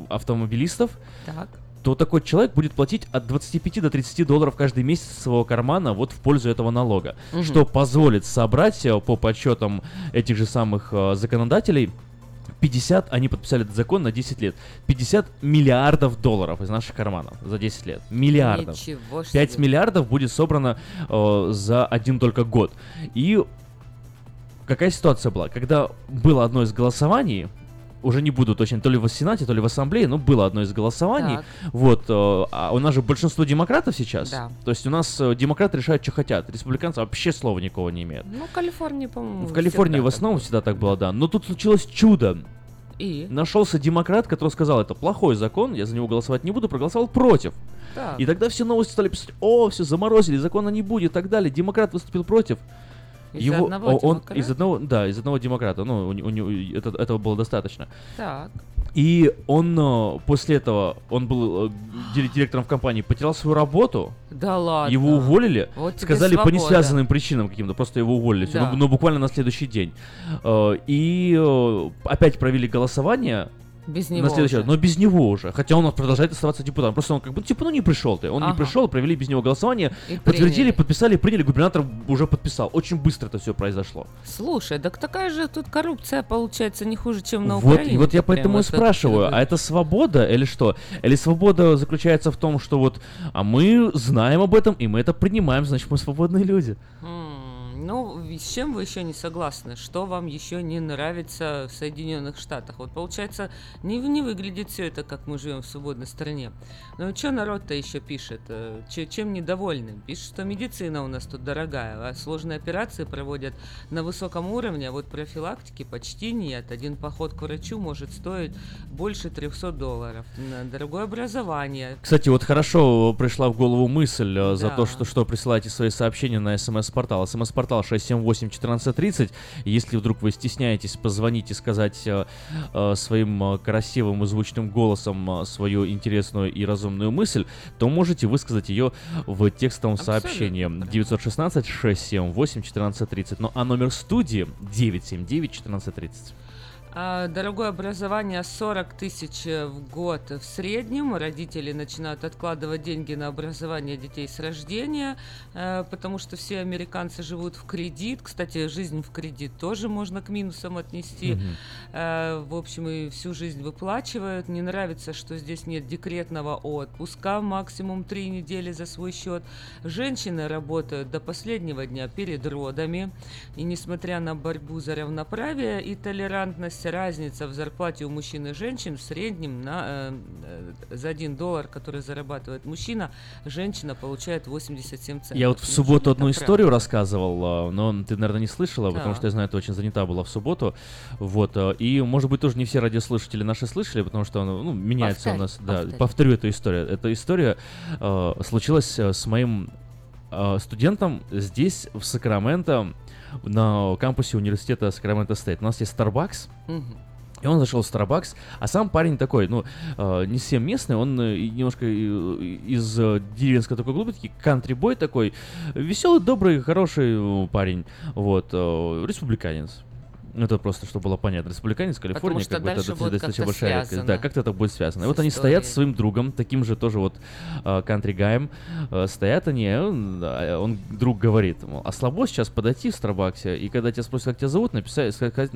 автомобилистов, Так. То такой человек будет платить от 25 до 30 долларов каждый месяц своего кармана вот в пользу этого налога, Мгм. что позволит собрать э, по подсчетам этих же самых э, законодателей 50, они подписали этот закон на 10 лет, 50 миллиардов долларов из наших карманов за 10 лет. Миллиардов. Ничего 5 себе. миллиардов будет собрано э, за один только год. И какая ситуация была? Когда было одно из голосований, уже не буду точно, то ли в Сенате, то ли в Ассамблее, но было одно из голосований. Так. Вот, э, а у нас же большинство демократов сейчас. Да. То есть у нас э, демократы решают, что хотят. Республиканцы вообще слова никого не имеют. Ну, Калифорния, по-моему, В Калифорнии в основном всегда так было, да. Но тут случилось чудо. И? Нашелся демократ, который сказал, это плохой закон, я за него голосовать не буду, проголосовал против. Так. И тогда все новости стали писать, о, все заморозили, закона не будет и так далее. Демократ выступил против. Из-за одного о- он демократа? из одного, да, из одного демократа. Ну, у, у него это, этого было достаточно. Так. И он э, после этого, он был э, ди- директором в компании, потерял свою работу. Да ладно. Его уволили, Вот сказали по свобода. несвязанным причинам каким-то, просто его уволили, Да. ну, ну, буквально на следующий день. Э, И опять провели голосование. Без на него следующий уже. раз, но без него уже. Хотя он продолжает оставаться депутатом. Просто он как бы, типа, ну не пришел ты. Он не Ага. пришел, провели без него голосование, И подтвердили, приняли. подписали, приняли, губернатор уже подписал. Очень быстро это все произошло. Слушай, так такая же тут коррупция получается не хуже, чем на Вот, Украине. и вот я поэтому и спрашиваю, а это свобода или что? Или свобода заключается в том, что вот, а мы знаем об этом, и мы это принимаем, значит, мы свободные люди. М, Ну, с чем вы еще не согласны? Что вам еще не нравится в Соединенных Штатах? Вот получается, не, не выглядит все это, как мы живем в свободной стране. Но что народ-то еще пишет? Э, че- чем недовольны? Пишет, что медицина у нас тут дорогая, а сложные операции проводят на высоком уровне, а вот профилактики почти нет. Один поход к врачу может стоить больше 300 долларов. Дорогое образование. Кстати, вот хорошо пришла в голову мысль э, за Да. то, что, что присылаете свои сообщения на смс-портал. смс-портал 678-1430. Если вдруг вы стесняетесь позвонить и сказать э, э, своим э, красивым и звучным голосом свою интересную и разумную мысль, то можете высказать ее в текстовом сообщении 916-678-1430. Ну а номер студии 979-1430. А, Дорогое образование 40 тысяч э, в год в среднем. Родители начинают откладывать деньги на образование детей с рождения, э, потому что все американцы живут в кредит. Кстати, жизнь в кредит тоже можно к минусам отнести. Э, В общем, и всю жизнь выплачивают. Не нравится, что здесь нет декретного отпуска, максимум три недели за свой счет. Женщины работают до последнего дня перед родами. И несмотря на борьбу за равноправие и толерантность, разница в зарплате у мужчин и женщин в среднем на, э, э, за 1 доллар, который зарабатывает мужчина, женщина получает 87 центов. Я вот в Неужели субботу это одну правда? историю рассказывал, а, но ты, наверное, не слышала, потому Так. что я знаю, ты очень занята была в субботу. Вот, а, и, может быть, тоже не все радиослушатели наши слышали, потому что ну, меняется Повторь, у нас. Да, повтори. повторю эту историю. Эта история э, случилась э, с моим э, студентом здесь, в Сакраменто, на кампусе университета Сакраменто Стейт. У нас есть Starbucks. И он зашел в Starbucks, а сам парень такой, ну, э, не всем местный, он э, немножко и- из э, деревенской такой глубинки, кантри-бой такой, веселый, добрый, хороший э, парень, вот, э, республиканец. Ну, это просто, чтобы было понятно. Республиканец Калифорния, как бы это будет достаточно большая редкость. Да, как-то это будет связано. И с вот они стоят со историей. своим другом, таким же тоже вот кантри гаем, стоят они, он, а, он друг говорит, мол, а слабо сейчас подойти в Старбаксе, и когда тебя спросят, как тебя зовут, написать, сказать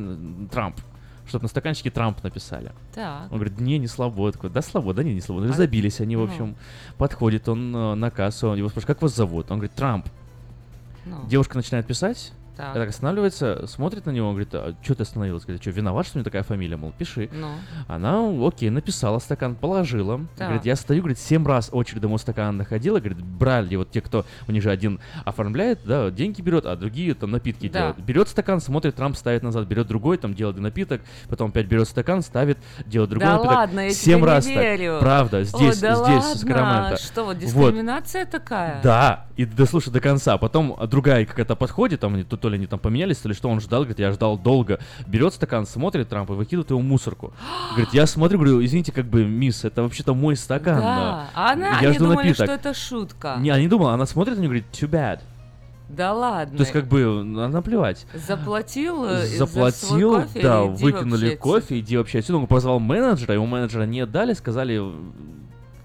Трамп. Чтобы на стаканчике Трамп написали. Так. Он говорит, не, не слабо. Я такой, да слабо, да не, не слабо. Ну, А- Забились они, в ну. общем. Подходит он э, на кассу, он его спрашивает, как вас зовут? Он говорит, Трамп. Ну. Девушка начинает писать, Так. так останавливается, смотрит на него, он говорит, а что ты остановилась? Говорит, что, виноват, что у меня такая фамилия? Мол, пиши. Ну. Она, окей, написала стакан, положила. Так. Говорит, я стою, говорит, семь раз очередь до моего стакана находила. Говорит, брали вот те, кто, у них же один оформляет, да, деньги берет, а другие там напитки Да. делают. Берет стакан, смотрит, Трамп ставит назад, берет другой, там делает напиток, потом опять берет стакан, ставит, делает другой Да напиток. ладно, я Семь раз не так. верю. Правда, Ой, здесь, да здесь, с ладно? Сакраменто. Что, вот Вот. дискриминация такая? Да, и дослушай до конца. Потом другая какая-то подходит, там, они, то, то ли они там поменялись, то ли что, он ждал, говорит, я ждал долго. Берет стакан, смотрит Трамп и выкидывает его в мусорку. Говорит, я смотрю, говорю, извините, как бы, мисс, это вообще-то мой стакан. Да. А она, Я они жду думали, напиток. что это шутка. Не, она не думала, она смотрит на него и говорит, too bad. Да ладно. То есть, как бы, ну, наплевать. Заплатил э, за Заплатил, свой кофе да, выкинули кофе, иди вообще отсюда. Он позвал менеджера, его менеджера не отдали, сказали,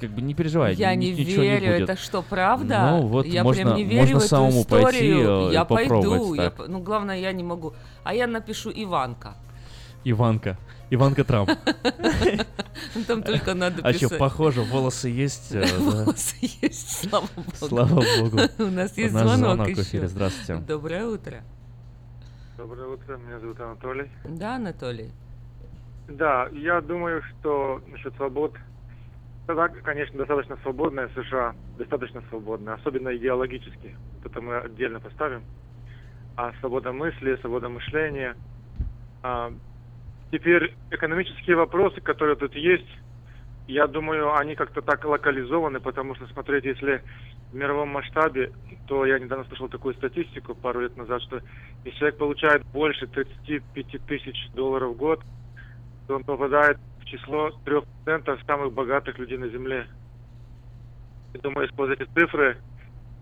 как бы не переживай, Я ни- не верю, не будет. это что, правда? Ну, вот я можно- прям не верю можно в эту самому историю. пойти, я попробовать пойду. я так. по- ну, главное, я не могу. А я напишу Иванка. Иванка. Иванка Трамп. Там только надо А что, писать. похоже, волосы есть? э? Волосы есть, слава богу. Слава богу. У нас есть звонок еще. здравствуйте. Доброе утро. Доброе утро, меня зовут Анатолий. Да, Анатолий? Да, я думаю, что насчет свобод, тогда, конечно, достаточно свободная США, достаточно свободная, особенно идеологически. Это мы отдельно поставим. А свобода мысли, свобода мышления. А, теперь экономические вопросы, которые тут есть, я думаю, они как-то так локализованы, потому что смотреть, если в мировом масштабе, то я недавно слышал такую статистику пару лет назад, что если человек получает больше 35 тысяч долларов в год, то он попадает число 3% самых богатых людей на Земле. Я думаю, используя эти цифры,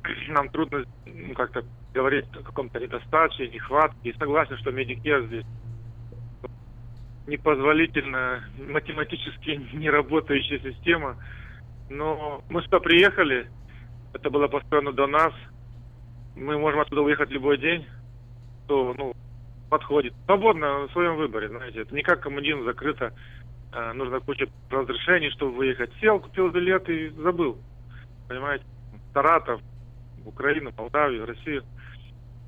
нам трудно ну, как-то говорить о каком-то недостатке, нехватке. И согласен, что Medicare здесь непозволительно математически не работающая система. Но мы сюда приехали, это было построено до нас. Мы можем отсюда уехать любой день, то ну, подходит. Свободно в своем выборе, знаете. Это не как коммунизм закрыто. А, нужно куча разрешений, чтобы выехать. Сел, купил билет и забыл. Понимаете? Саратов, Украину, Молдавию, Россию.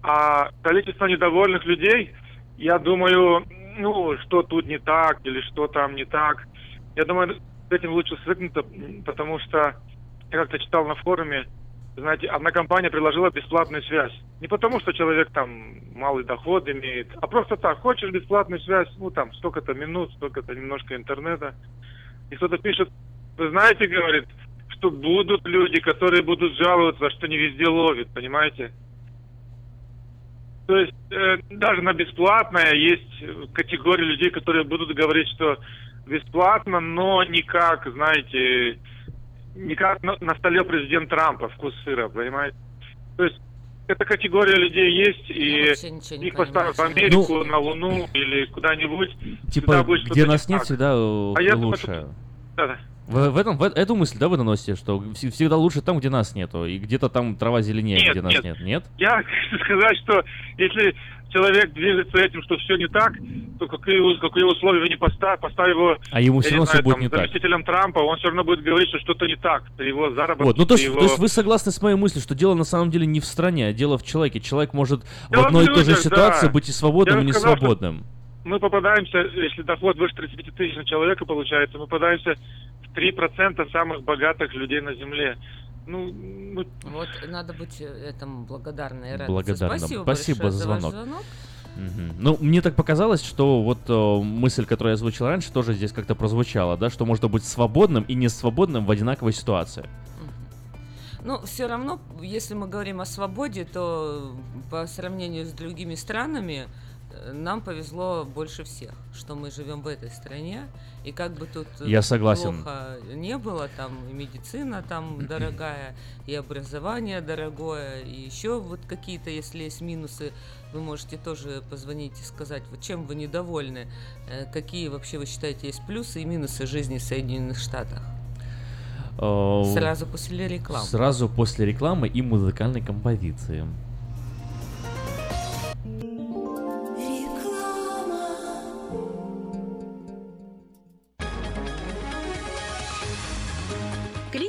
А количество недовольных людей, я думаю, ну, что тут не так или что там не так. Я думаю, с этим лучше свыкнуться, потому что я как-то читал на форуме, знаете, одна компания предложила бесплатную связь. Не потому, что человек там малый доход имеет, а просто так, хочешь бесплатную связь, ну там столько-то минут, столько-то немножко интернета. И кто-то пишет, вы знаете, говорит, что будут люди, которые будут жаловаться, что не везде ловит, понимаете? То есть э, даже на бесплатное есть категория людей, которые будут говорить, что бесплатно, но никак, знаете, никак на, на столе президент Трампа вкус сыра, понимаете? То есть эта категория людей есть, и не их поставят в Америку, на Луну или куда-нибудь. Типа, всегда где нас не нет, так. всегда э, А я лучше. Да-да. В, в этом, в, эту мысль, да, вы доносите, что вс- всегда лучше там, где нас нету, и где-то там трава зеленее, Нет, где нас нет. нет. Нет? Я хочу сказать, что если человек движется этим, что все не так, то какие, какие условия вы не поставь, поставь его А ему не равно всё будет там, не так. Трампа, он все равно будет говорить, что что-то не так при его заработке. Вот, ну то есть, его... то есть вы согласны с моей мыслью, что дело на самом деле не в стране, а дело в человеке. Человек может Дело в одной и той же ситуации да. быть и свободным, Я и не сказал, что свободным. Мы попадаемся, если доход выше 35 тысяч на человека получается, мы попадаемся в 3% самых богатых людей на Земле. Ну, ну, Вот надо быть э, этому благодарной и радоваться. Благодарным. Спасибо, Спасибо большое за звонок. звонок. Мгм. Ну, мне так показалось, что вот э, мысль, которую я озвучил раньше, тоже здесь как-то прозвучала, да, что можно быть свободным и не свободным в одинаковой ситуации. Ну, все равно, если мы говорим о свободе, то по сравнению с другими странами, э, нам повезло больше всех, что мы живем в этой стране, и как бы тут э, Я согласен. плохо не было, там и медицина там дорогая, и образование дорогое, и еще вот какие-то, если есть минусы, вы можете тоже позвонить и сказать, вот чем вы недовольны, э, какие вообще вы считаете есть плюсы и минусы жизни в Соединенных Штатах. Э, Сразу после рекламы. Сразу после рекламы и музыкальной композиции. или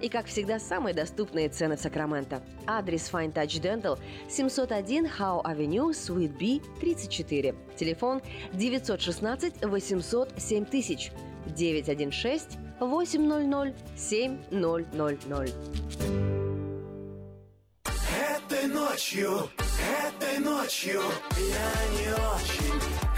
И, как всегда, самые доступные цены в Сакраменто. Адрес Fine Touch Dental 701 Howe Avenue, Suite B, 34. Телефон 916 800 7000 916 800 7000. Этой ночью, этой ночью я не очень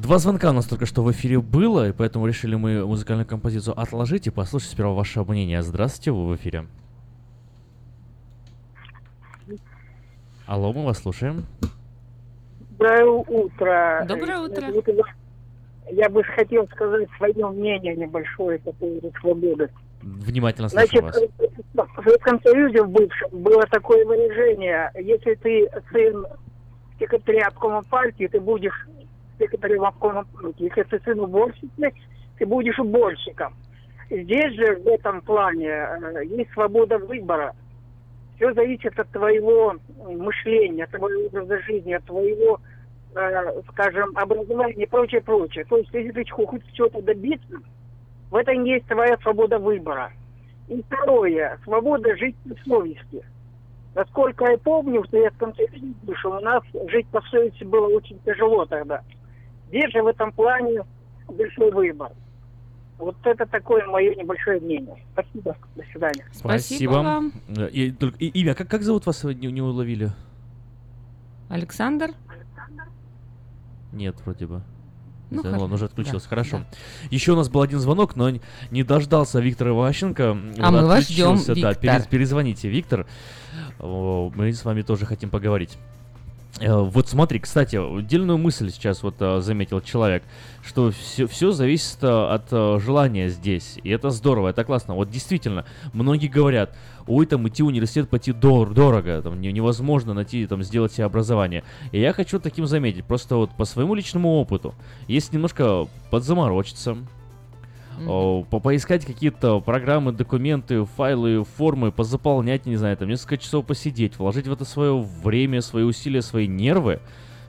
Два звонка у нас только что в эфире было, и поэтому решили мы музыкальную композицию отложить и послушать сперва ваше мнение. Здравствуйте, вы в эфире. Алло, мы вас слушаем. Доброе утро. Доброе утро. Я бы хотел сказать свое мнение небольшое по поводу свободы. Внимательно слушаю Значит, вас. в Советском Союзе в бывшем было такое выражение, если ты сын секретаря обкома партии, ты будешь секретарем обкома партии. Если ты сын уборщицы, ты будешь уборщиком. Здесь же в этом плане э, есть свобода выбора. Все зависит от твоего мышления, от твоего образа жизни, от твоего, э, скажем, образования и прочее, прочее. То есть, если ты хочешь чего-то добиться, в этом есть твоя свобода выбора. И второе, свобода жить по совести. Насколько я помню, в Советском Союзе, у нас жить по совести было очень тяжело тогда. Же в этом плане большой выбор. Вот это такое мое небольшое мнение. Спасибо. До свидания. Спасибо. Э, И, только- и- имя, как, как зовут вас, не, не уловили? Александр? Нет, вроде бы. Ну, знаю, хоро- ладно, уже отключился. да, Хорошо. Еще у нас был один звонок, но не дождался Виктора Иващенко. А Он мы вас ждем. Да, Виктор. перезвоните, Виктор. О, Мы с вами тоже хотим поговорить. Э, Вот смотри, кстати, отдельную мысль сейчас вот э, заметил человек, что все, все зависит э, от желания здесь, и это здорово, это классно. Вот действительно, многие говорят, ой, там идти в университет пойти дор- дорого, там не- невозможно найти, там сделать себе образование. И я хочу таким заметить, просто вот по своему личному опыту, если немножко подзаморочиться, о, по- поискать какие-то программы, документы, файлы, формы, позаполнять, не знаю, там несколько часов посидеть, вложить в это свое время, свои усилия, свои нервы,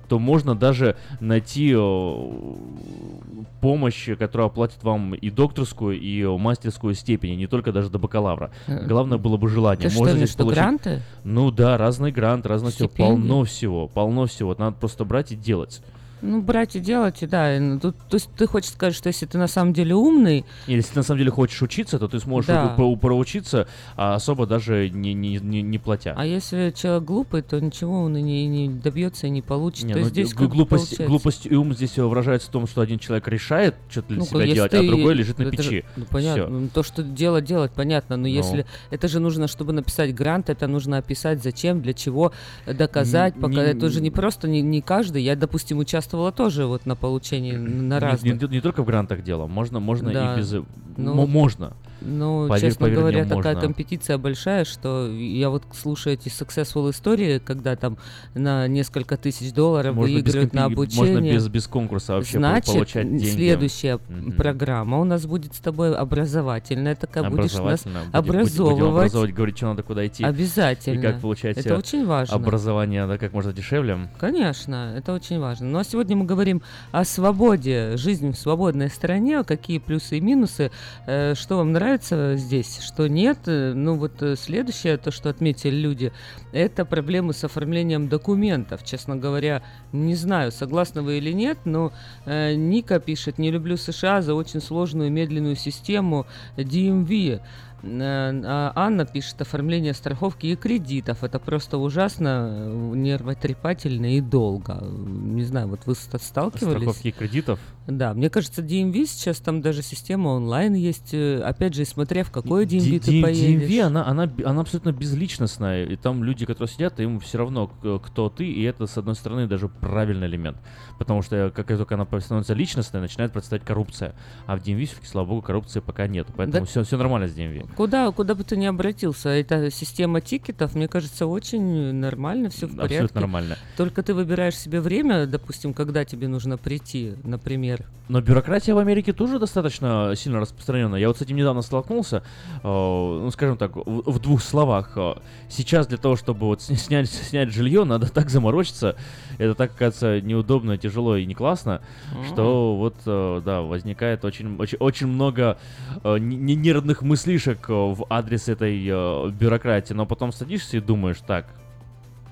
то можно даже найти о, помощь, которая оплатит вам и докторскую, и мастерскую степень, и не только даже до бакалавра. Э, Главное было бы желание. ты что, Можно имеешь здесь виду получить- гранты? Ну да, разные гранты, разное все, Стипендии? полно всего, полно всего. Надо просто брать и делать. Ну, брать и делать, и да. и, ну, тут- то есть ты хочешь сказать, что если ты на самом деле умный, Или если ты на самом деле хочешь учиться, то ты сможешь Да. про- проучиться, а особо даже не, не, не, не платя. а если человек глупый, то ничего он и не, не добьется и не получит. Не, то ну, здесь глупость, получается- глупость и ум здесь выражается в том, что один человек решает что-то для Ну, себя делать, а ты- другой лежит на это же- печи. ну, понятно. Всё. Ну, То, что дело делать, понятно. Но Ну. если это же нужно, чтобы написать грант, это нужно описать, зачем, для чего, доказать. Н- пока не- это же не просто не, не каждый. Я, допустим, участвовала тоже вот на получении на Не- разных. Не, не только в грантах дело, можно, можно Да. и без... Ну, можно. Ну, Поверь- честно говоря, мне, такая можно. компетиция большая, что я вот слушаю эти successful истории, когда там на несколько тысяч долларов Можно без выигрывают на компи- обучение. можно без- без конкурса вообще Значит, получать деньги. следующая Мгм. программа у нас будет с тобой образовательная такая. Будешь нас будем- образовывать. Будем образовывать, говорить, что надо куда идти. Обязательно. И как получать Это э, очень важно. образование да, как можно дешевле. Конечно, это очень важно. Ну а сегодня мы говорим о свободе, жизнь в свободной стране, какие плюсы и минусы, э, что вам нравится здесь, что нет. Э, Ну вот э, следующее, то, что отметили люди, это проблемы с оформлением документов. Честно говоря, не знаю, согласны вы или нет, но э, Ника пишет, не люблю США за очень сложную медленную систему DMV. Э, а Анна пишет оформление страховки и кредитов. Это просто ужасно, нервотрепательно и долго. Не знаю, вот вы ста- сталкивались? Страховки и кредитов. Да, мне кажется, DMV сейчас там даже система онлайн есть. э, Опять же, смотря в какой DMV Д- ты поедешь. DMV, она, она, она абсолютно безличностная, и там люди, которые сидят, им все равно, кто ты, и это, с одной стороны, даже правильный элемент. Потому что, как только она становится личностной, начинает процветать коррупция. А в DMV, слава богу, коррупции пока нет. Поэтому Да. все, все нормально с DMV. Куда, куда бы ты ни обратился, эта система тикетов, мне кажется, очень нормально, все в Абсолютно порядке. нормально. Только ты выбираешь себе время, допустим, когда тебе нужно прийти, например. Но бюрократия в Америке тоже достаточно сильно распространена. Я вот с этим недавно столкнулся. э, ну, скажем так, в, двух словах. э, сейчас для того, чтобы вот сня- снять, снять жилье, надо так заморочиться. Это так, кажется, неудобно, тяжело и не классно, что вот, э, да, возникает очень, очень, очень много не- не- нервных мыслишек в адрес этой бюрократии. Но потом садишься и думаешь, так,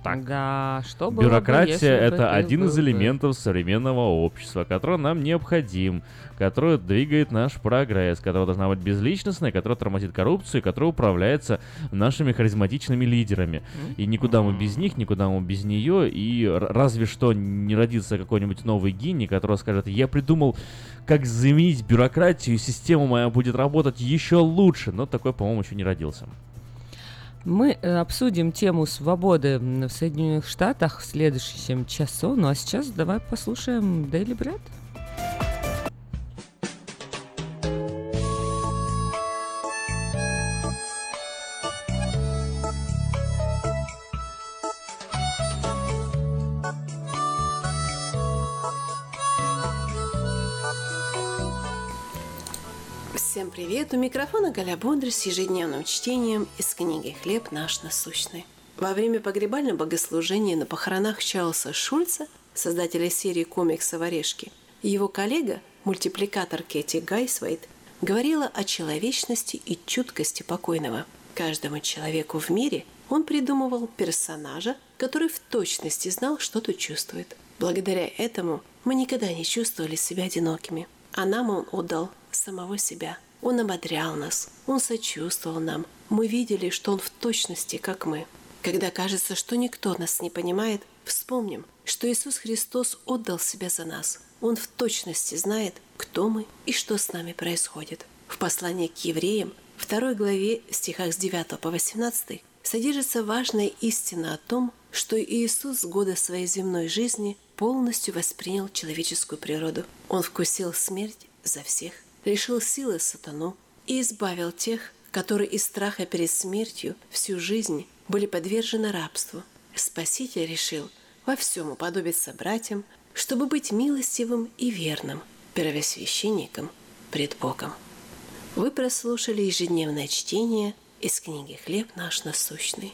так. Да, что было бы, Бюрократия бы это один из был бы- элементов современного общества, который нам необходим, который двигает наш прогресс, который должна быть безличностной, который тормозит коррупцию, который управляется нашими харизматичными лидерами. И никуда мы без них, никуда мы без нее, и разве что не родится какой-нибудь новый гений, который скажет, я придумал, как заменить бюрократию, система моя будет работать еще лучше, но такой, по-моему, еще не родился. Мы э, обсудим тему свободы в Соединенных Штатах в следующем часу. Ну а сейчас давай послушаем Daily Bread. Всем привет! У микрофона Галя Бондарь с ежедневным чтением из книги «Хлеб наш насущный». Во время погребального богослужения на похоронах Чарльза Шульца, создателя серии комиксов «Орешки», его коллега, мультипликатор Кэти Гайсвейт, говорила о человечности и чуткости покойного. Каждому человеку в мире он придумывал персонажа, который в точности знал, что тут чувствует. Благодаря этому мы никогда не чувствовали себя одинокими. А нам он отдал самого себя. Он ободрял нас, он сочувствовал нам. Мы видели, что он в точности, как мы. Когда кажется, что никто нас не понимает, вспомним, что Иисус Христос отдал себя за нас. Он в точности знает, кто мы и что с нами происходит. В послании к евреям, второй главе, стихах с 9 по 18, содержится важная истина о том, что Иисус с года своей земной жизни полностью воспринял человеческую природу. Он вкусил смерть за всех, лишил силы сатану и избавил тех, которые из страха перед смертью всю жизнь были подвержены рабству. Спаситель решил во всем уподобиться братьям, чтобы быть милостивым и верным первосвященником пред Богом. Вы прослушали ежедневное чтение из книги «Хлеб наш насущный».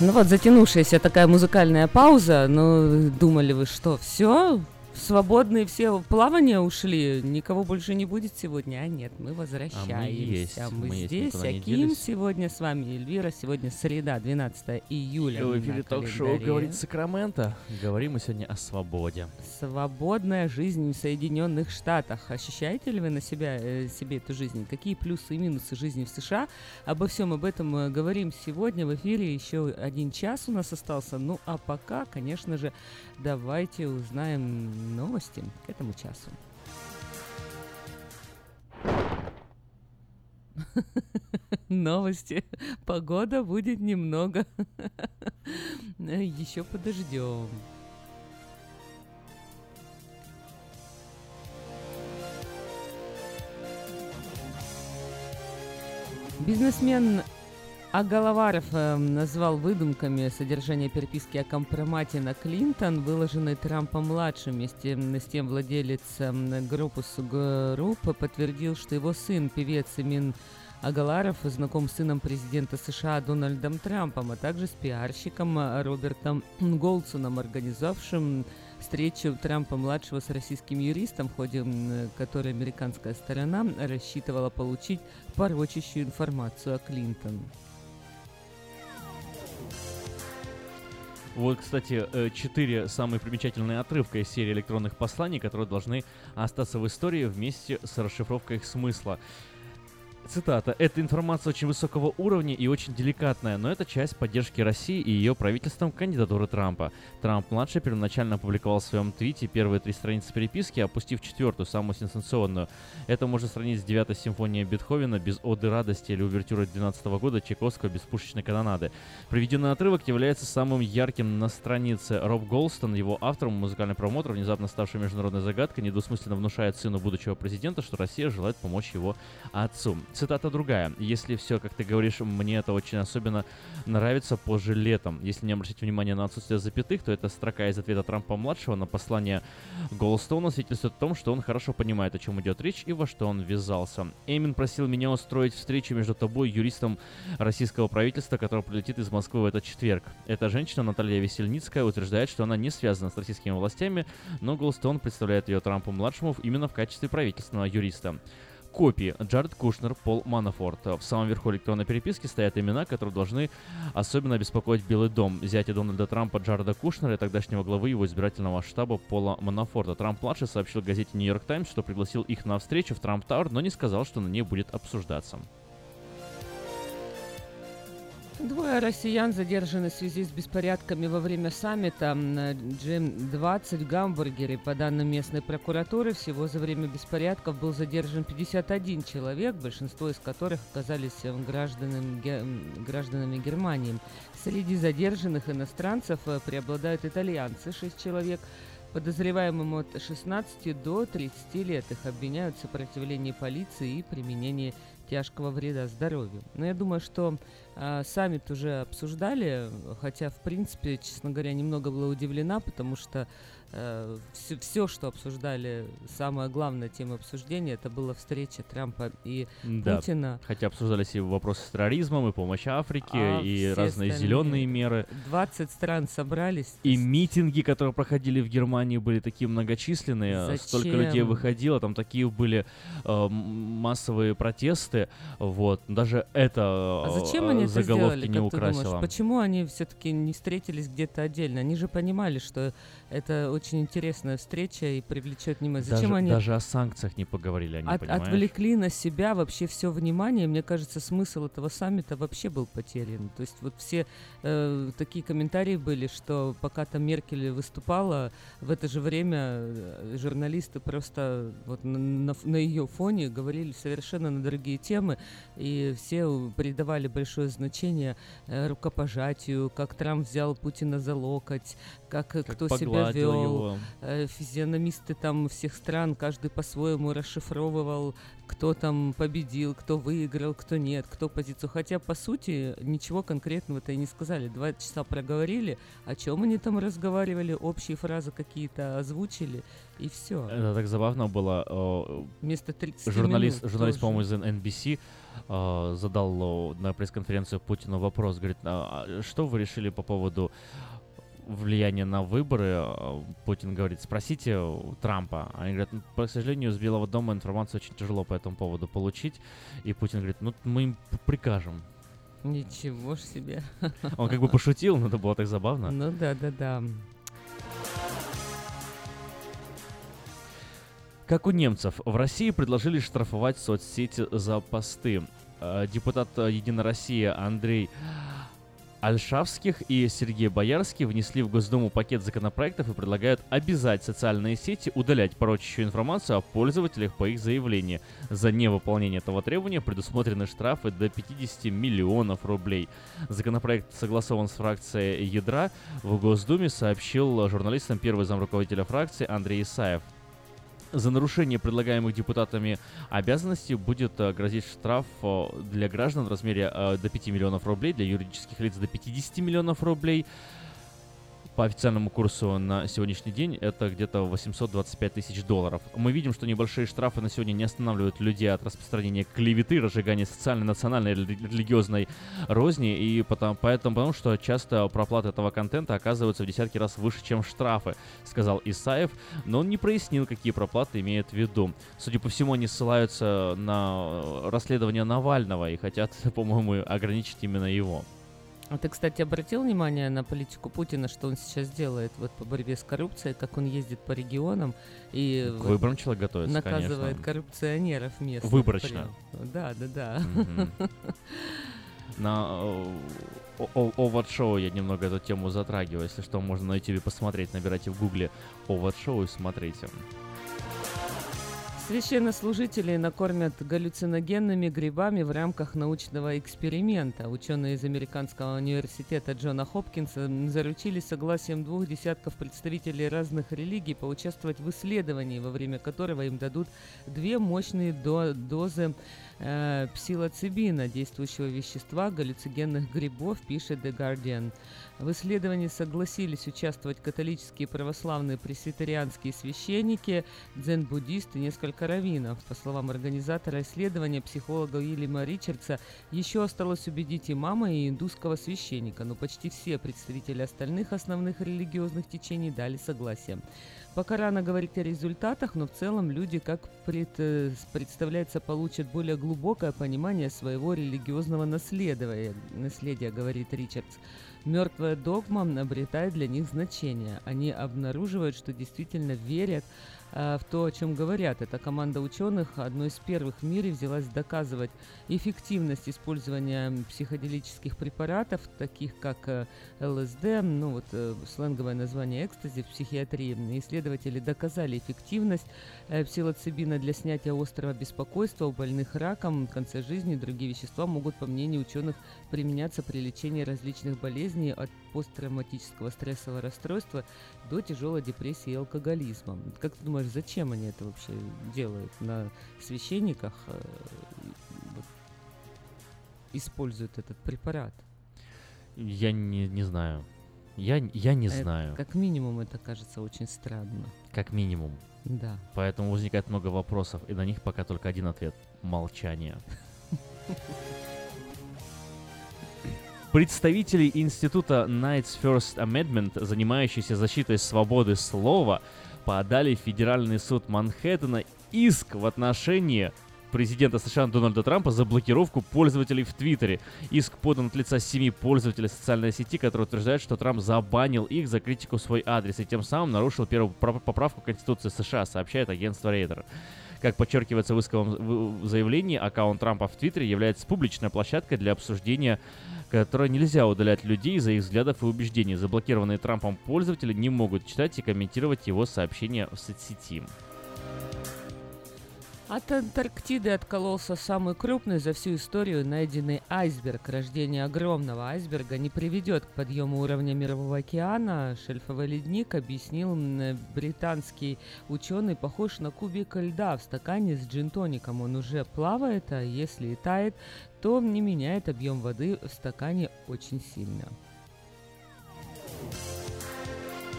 Ну вот, затянувшаяся такая музыкальная пауза. Ну, думали вы, что все? Свободные все в плавание ушли, никого больше не будет сегодня. А нет, мы возвращаемся. А мы есть, мы, мы есть, здесь. не Аким сегодня с вами, Эльвира. Сегодня среда, 12 июля. В эфире ток-шоу. «Говорит Сакраменто». Говорим мы сегодня о свободе. Свободная жизнь в Соединенных Штатах. Ощущаете ли вы на себя, э, себе эту жизнь? Какие плюсы и минусы жизни в США? Обо всем об этом э, говорим сегодня в эфире. Еще один час у нас остался. Ну а пока, конечно же, давайте узнаем новости к этому часу. Новости. Погода будет немного. Еще подождем. Бизнесмен Агаларов э, назвал выдумками содержание переписки о компромате на Клинтон, выложенной Трампом-младшим. Вместе с тем владелец э, группы Group подтвердил, что его сын, певец Эмин Агаларов, знаком с сыном президента США Дональдом Трампом, а также с пиарщиком э, Робертом Голдстоном, организовавшим встречу Трампа-младшего с российским юристом, в ходе которой американская сторона рассчитывала получить порочащую информацию о Клинтон. Вот, кстати, э, четыре самые примечательные отрывка из серии электронных посланий, которые должны остаться в истории вместе с расшифровкой их смысла. Цитата. «Эта информация очень высокого уровня и очень деликатная, но это часть поддержки России и ее правительством кандидатуры Трампа. Трамп-младший первоначально опубликовал в своем твите первые три страницы переписки, опустив четвертую, самую сенсационную. Это можно сравнить с девятой симфонией Бетховена без оды радости или увертюры 12 года Чайковского без пушечной канонады. Приведенный отрывок является самым ярким на странице. Роб Голстон, его автором, музыкальный промоутер, внезапно ставший международной загадкой, недвусмысленно внушает сыну будущего президента, что Россия желает помочь его отцу. Цитата другая. «Если все, как ты говоришь, мне это очень особенно нравится позже летом. Если не обратить внимание на отсутствие запятых, то это строка из ответа Трампа-младшего на послание Голстоуна свидетельствует о том, что он хорошо понимает, о чем идет речь и во что он ввязался. Эймин просил меня устроить встречу между тобой и юристом российского правительства, который прилетит из Москвы в этот четверг. Эта женщина, Наталья Весельницкая, утверждает, что она не связана с российскими властями, но Голстоун представляет ее Трампу-младшему именно в качестве правительственного юриста. Копии. Джаред Кушнер, Пол Манафорт. В самом верху электронной переписки стоят имена, которые должны особенно беспокоить Белый дом. Зятя Дональда Трампа Джареда Кушнера и тогдашнего главы его избирательного штаба Пола Манафорта. Трамп-младший сообщил газете «Нью-Йорк Таймс», что пригласил их на встречу в Трамп Тауэр, но не сказал, что на ней будет обсуждаться. Двое россиян задержаны в связи с беспорядками во время саммита на G20 в Гамбургере. По данным местной прокуратуры, всего за время беспорядков был задержан 51 человек, большинство из которых оказались э, гражданами, гражданами Германии. Среди задержанных иностранцев э, преобладают итальянцы, 6 человек, Подозреваемым от 16 до 30 лет их обвиняют в сопротивлении полиции и применении тяжкого вреда здоровью. Но я думаю, что саммит уже обсуждали, хотя, в принципе, честно говоря, немного была удивлена, потому что все, что обсуждали, самая главная тема обсуждения, это была встреча Трампа и Да, Путина. хотя обсуждались и вопросы с терроризмом, и помощь Африке, А и все разные зеленые меры. 20 стран собрались. И митинги, которые проходили в Германии, были такие многочисленные. Столько людей Зачем? выходило, там такие были э, массовые протесты. Вот. Даже это А зачем э, они это заголовки сделали, не как ты украсило. думаешь? Почему они все-таки не встретились где-то отдельно? Они же понимали, что это очень интересная встреча и привлечет внимание. Зачем даже, они даже о санкциях не поговорили, они, от- понимаешь? отвлекли на себя вообще все внимание? Мне кажется, смысл этого саммита вообще был потерян. То есть вот все э, такие комментарии были, что пока там Меркель выступала, в это же время э, журналисты просто вот на, на, ее фоне говорили совершенно на другие темы, и все придавали большое значение э, рукопожатию, как Трамп взял Путина за локоть, как, э, кто себя погладил вел. его. Э, Физиономисты там всех стран, каждый по-своему расшифровывал, кто там победил, кто выиграл, кто нет, кто позицию. Хотя, по сути, ничего конкретного-то и не сказали. Два часа проговорили, о чем они там разговаривали, общие фразы какие-то озвучили, и все. Это так забавно было. э, Вместо 30 журналист, минут журналист, по-моему, из NBC э, задал на пресс-конференцию Путину вопрос, говорит, а, а что вы решили по поводу влияния на выборы? А, Путин говорит, спросите у Трампа. Они говорят, ну, по сожалению, с Белого дома информацию очень тяжело по этому поводу получить. И Путин говорит, ну мы им прикажем. Ничего ж себе. Он как бы пошутил, но это было так забавно. Ну да, да, да. Как у немцев, в России предложили штрафовать соцсети за посты. Э, Депутат э, Единой России Андрей Альшавских и Сергей Боярский внесли в Госдуму пакет законопроектов и предлагают обязать социальные сети удалять порочащую информацию о пользователях по их заявлению. За невыполнение этого требования предусмотрены штрафы до 50 миллионов рублей. Законопроект согласован с фракцией «Ядра». В Госдуме сообщил журналистам первый зам руководителя фракции Андрей Исаев. За нарушение предлагаемых депутатами обязанностей будет э, грозить штраф э, для граждан в размере э, до 5 миллионов рублей, для юридических лиц до 50 миллионов рублей. По официальному курсу на сегодняшний день это где-то 825 тысяч долларов. Мы видим, что небольшие штрафы на сегодня не останавливают людей от распространения клеветы, разжигания социальной, национальной, рели- религиозной розни, и потому, поэтому, потому что часто проплаты этого контента оказываются в десятки раз выше, чем штрафы, сказал Исаев, но он не прояснил, какие проплаты имеет в виду. Судя по всему, они ссылаются на расследование Навального и хотят, по-моему, ограничить именно его. А ты, кстати, обратил внимание на политику Путина, что он сейчас делает вот по борьбе с коррупцией, как он ездит по регионам и К вот выборам человек готовится, наказывает конечно. коррупционеров местных. Выборочно. прям. Да, да, да. На Овод Шоу я немного эту тему затрагиваю. Если что, можно на YouTube посмотреть. Набирайте в гугле Овод Шоу и смотрите. Священнослужители накормят галлюциногенными грибами в рамках научного эксперимента. Ученые из Американского университета Джона Хопкинса заручились согласием двух десятков представителей разных религий поучаствовать в исследовании, во время которого им дадут две мощные до- дозы э, псилоцибина, действующего вещества галлюциногенных грибов, пишет The Guardian. В исследовании согласились участвовать католические, православные, пресвитерианские священники, дзен-буддисты и несколько раввинов. По словам организатора исследования, психолога Уильяма Ричардса, еще осталось убедить имама и индусского священника, но почти все представители остальных основных религиозных течений дали согласие. Пока рано говорить о результатах, но в целом люди, как пред- представляется, получат более глубокое понимание своего религиозного наследия, наследия говорит Ричардс. Мертвая догма обретает для них значение. Они обнаруживают, что действительно верят э, в то, о чем говорят. Эта команда ученых одной из первых в мире взялась доказывать эффективность использования психоделических препаратов, таких как э, ЛСД, ну вот э, сленговое название экстази в психиатрии. Исследователи доказали эффективность э, псилоцибина для снятия острого беспокойства у больных раком в конце жизни. Другие вещества могут, по мнению ученых, применяться при лечении различных болезней от посттравматического стрессового расстройства до тяжелой депрессии и алкоголизма. Как ты думаешь, зачем они это вообще делают? На священниках э, вот, используют этот препарат? Я не, не знаю. Я, я не Это, знаю. Как минимум, это кажется очень странно. Как минимум. Да. Поэтому возникает много вопросов, и на них пока только один ответ – молчание. Представители института Knights First Amendment, занимающиеся защитой свободы слова, подали в Федеральный суд Манхэттена иск в отношении президента США Дональда Трампа за блокировку пользователей в Твиттере. Иск подан от лица семи пользователей социальной сети, которые утверждают, что Трамп забанил их за критику в свой адрес и тем самым нарушил первую поправку Конституции США, сообщает агентство Рейтер. Как подчеркивается в исковом заявлении, аккаунт Трампа в Твиттере является публичной площадкой для обсуждения, которой нельзя удалять людей за их взглядов и убеждений. Заблокированные Трампом пользователи не могут читать и комментировать его сообщения в соцсети. От Антарктиды откололся самый крупный за всю историю найденный айсберг. Рождение огромного айсберга не приведет к подъему уровня Мирового океана. Шельфовый ледник, объяснил британский ученый, похож на кубик льда в стакане с джин-тоником. Он уже плавает, а если и тает, то не меняет объем воды в стакане очень сильно.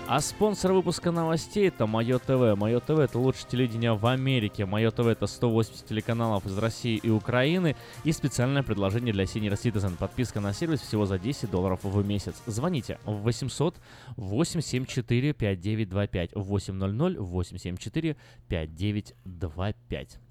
А спонсор выпуска новостей это Мое ТВ. Мое ТВ это лучшее телевидение в Америке. Мое ТВ это 180 телеканалов из России и Украины и специальное предложение для Senior Citizen. Подписка на сервис всего за 10 долларов в месяц. Звоните в 800 874 5925 800 874 5925.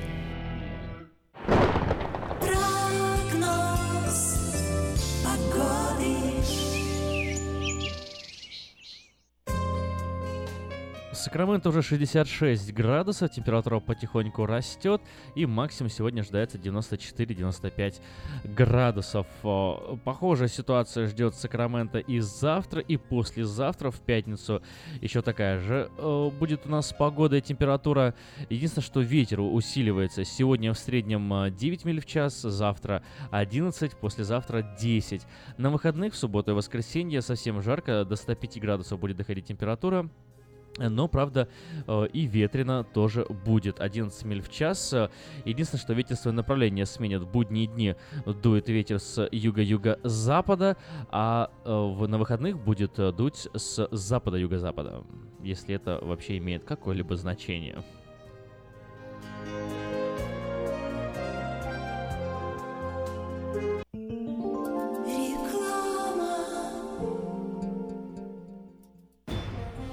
Сакраменто уже 66 градусов, температура потихоньку растет, и максимум сегодня ожидается 94-95 градусов. Похожая ситуация ждет Сакраменто и завтра, и послезавтра, в пятницу. Еще такая же э, будет у нас погода и температура. Единственное, что ветер усиливается. Сегодня в среднем э, 9 миль в час, завтра 11, послезавтра 10. На выходных, в субботу и воскресенье совсем жарко, до 105 градусов будет доходить температура. Но, правда, э, и ветрено тоже будет. 11 миль в час. Единственное, что ветер свое направление сменит. В будние дни дует ветер с юга-юга-запада, а э, на выходных будет э, дуть с запада-юго-запада. Если это вообще имеет какое-либо значение.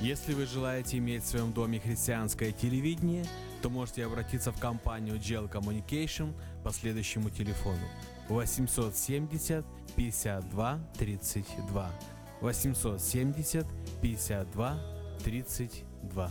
Если вы желаете иметь в своем доме христианское телевидение, то можете обратиться в компанию GL Communication по следующему телефону. 870 52 32 870 52 32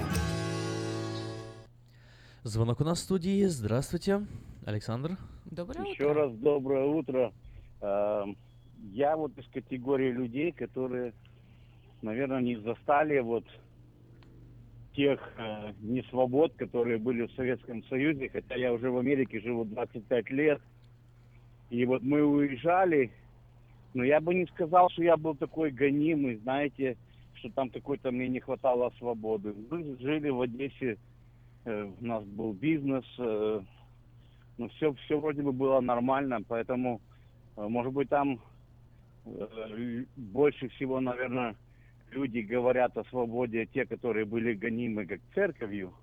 Звонок у нас в студии. Здравствуйте, Александр. Доброе Еще раз доброе утро. Э, Я вот из категории людей, которые, наверное, не застали вот тех э, несвобод, которые были в Советском Союзе, хотя я уже в Америке живу 25 лет. И вот мы уезжали, но я бы не сказал, что я был такой гонимый, знаете, что там какой-то мне не хватало свободы. Мы жили в Одессе, у нас был бизнес, э, ну все, все вроде бы было нормально, поэтому, э, может быть, там э, больше всего, наверное, люди говорят о свободе, те, которые были гонимы как церковью.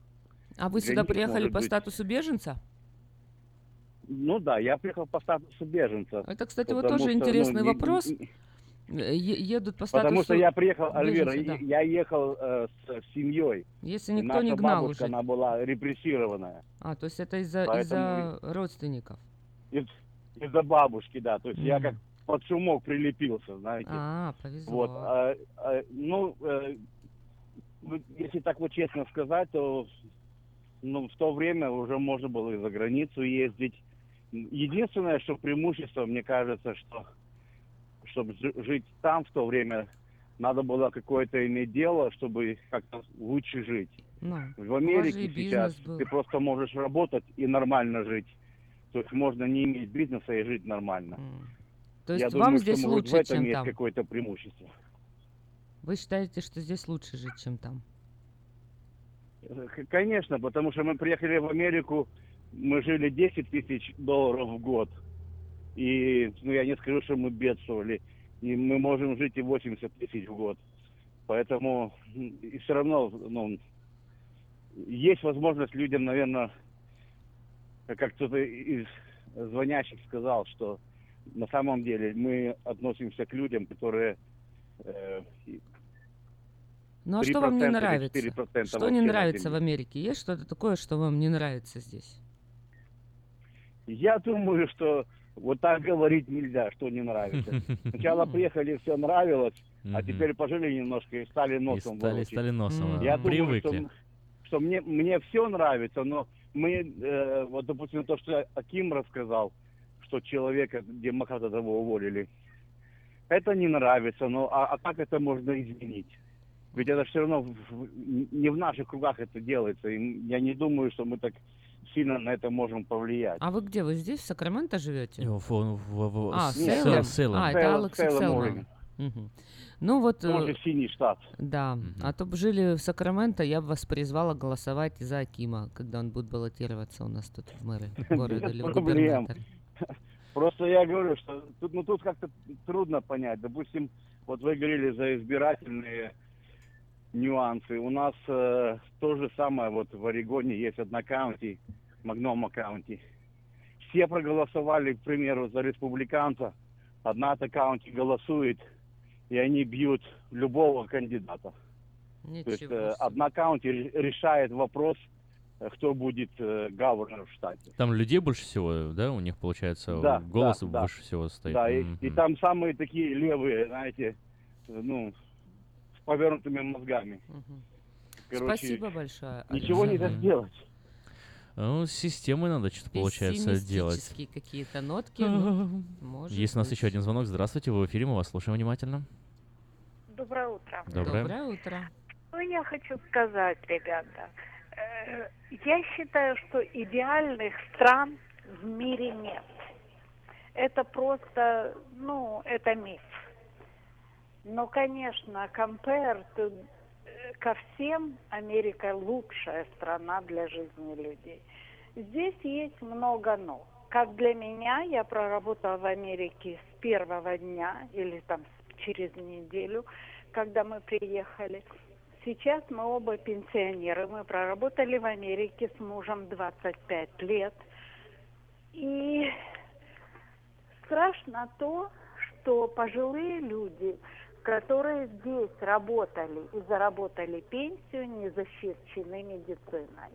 А вы сюда них, приехали по быть, статусу беженца? Ну да, я приехал по статусу беженца. Это, кстати, вот тоже что, ну, интересный не- вопрос. не- Э, е- Едут по статусу Потому что я приехал, Альвира, да. я ехал э, с семьей. Если никто не наша гнал бабушка, уже. она была репрессированная. А, то есть это из-за Поэтому- из-за родственников. Из- Из-за бабушки, да. То есть я Мгм. как под шумок прилепился, знаете. А, повезло. Вот, а, а, ну, э, ну, если так вот честно сказать, то ну, в то время уже можно было и за границу ездить. Единственное, что преимущество, мне кажется, что чтобы жи- жить там в то время, надо было какое-то иметь дело, чтобы как-то лучше жить. Ну, В Америке сейчас был. ты просто можешь работать и нормально жить. То есть можно не иметь бизнеса и жить нормально. То есть Я вам думаю, здесь что, может, лучше, в этом чем есть там? какое-то преимущество. Вы считаете, что здесь лучше жить, чем там? К- Конечно, потому что мы приехали в Америку, мы жили 10 тысяч долларов в год. И, ну, я не скажу, что мы бедствовали. И мы можем жить и 80 тысяч в год. Поэтому и все равно, ну, есть возможность людям, наверное, как кто-то из звонящих сказал, что на самом деле мы относимся к людям, которые э, Ну а что вам не 3% или нравится? 4% Что не нравится в. Америке? Есть что-то такое, что вам не нравится здесь? Я думаю, что вот так говорить нельзя, что не нравится. Сначала приехали, все нравилось, а теперь пожили немножко и стали носом стали- ворочать. стали носом. Я думаю, что, что мне, мне все нравится, но мы, э, вот, допустим, то, что Аким рассказал, что человека, демократа того уволили, это не нравится, но а, а как это можно изменить? Ведь это все равно в- в- не в наших кругах это делается. И я не думаю, что мы так сильно на это можем повлиять. А вы где? Вы здесь, в Сакраменто живете? В- в- в- в- А, с- Сейлем? Сейлем. А, это Алекс. Орегон. Мгм. Ну вот... э, Тоже синий штат. Да, а то бы жили в Сакраменто, я бы вас призвала голосовать за Акима, когда он будет баллотироваться у нас тут в мэры города или в. Просто я говорю, что тут, ну, тут как-то трудно понять. Допустим, вот вы говорили за избирательные нюансы. У нас э, то же самое, вот в Орегоне есть одна каунти, Магнома каунти. Все проголосовали, к примеру, за республиканца. Одна-то каунти голосует, и они бьют любого кандидата. То есть Ничего э, одна каунти ре- решает вопрос, э, кто будет э, гавернер в штате. Там людей больше всего, да, у них получается Да, голос да, да. больше всего стоит. Да, и, и там самые такие левые, знаете, э, ну, повернутыми мозгами. Короче, Спасибо большое. Ничего нельзя сделать. Ну, с системой надо что-то, получается, делать. Какие-то нотки. ну, может Есть у нас быть. еще один звонок. Здравствуйте, вы в эфире, мы вас слушаем внимательно. Доброе утро. Доброе. Доброе утро. Ну, я хочу сказать, ребята, э, я считаю, что идеальных стран в мире нет. Это просто, ну, это миф. Но, конечно, compare to- э, ко всем, Америка лучшая страна для жизни людей. Здесь есть много «но». Как для меня, я проработала в Америке с первого дня или там через неделю, когда мы приехали. Сейчас мы оба пенсионеры. Мы проработали в Америке с мужем 25 лет. И страшно то, что пожилые люди, которые здесь работали и заработали пенсию, не защищены медициной.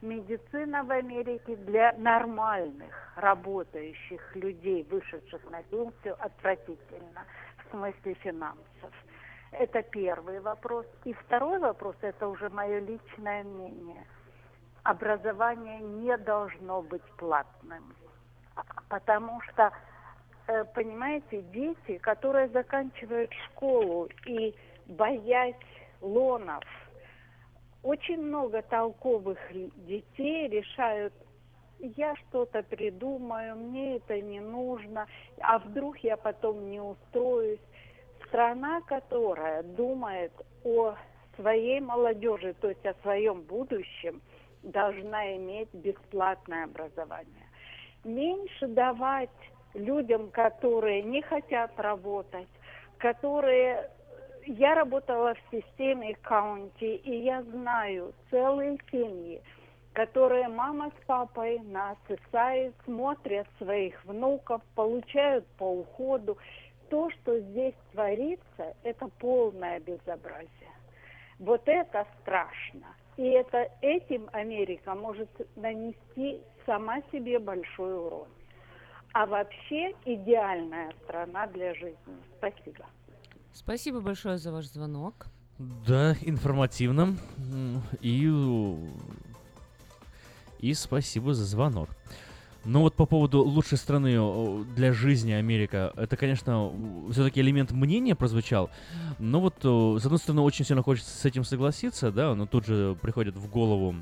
Медицина в Америке для нормальных, работающих людей, вышедших на пенсию, отвратительна в смысле финансов. Это первый вопрос. И второй вопрос, это уже мое личное мнение. Образование не должно быть платным. Потому что, понимаете, дети, которые заканчивают школу и боясь лонов, очень много толковых детей решают, я что-то придумаю, мне это не нужно, а вдруг я потом не устроюсь. Страна, которая думает о своей молодежи, то есть о своем будущем, должна иметь бесплатное образование. Меньше давать людям, которые не хотят работать, которые... Я работала в системе каунти, и я знаю целые семьи, которые мама с папой на ССАИ смотрят своих внуков, получают по уходу. То, что здесь творится, это полное безобразие. Вот это страшно. И это этим Америка может нанести сама себе большой урон. А вообще идеальная страна для жизни. Спасибо. Спасибо большое за ваш звонок. Да, информативно. И, и спасибо за звонок. Но вот по поводу лучшей страны для жизни Америка, это, конечно, все-таки элемент мнения прозвучал. Но вот, с одной стороны, очень сильно хочется с этим согласиться, да, но тут же приходит в голову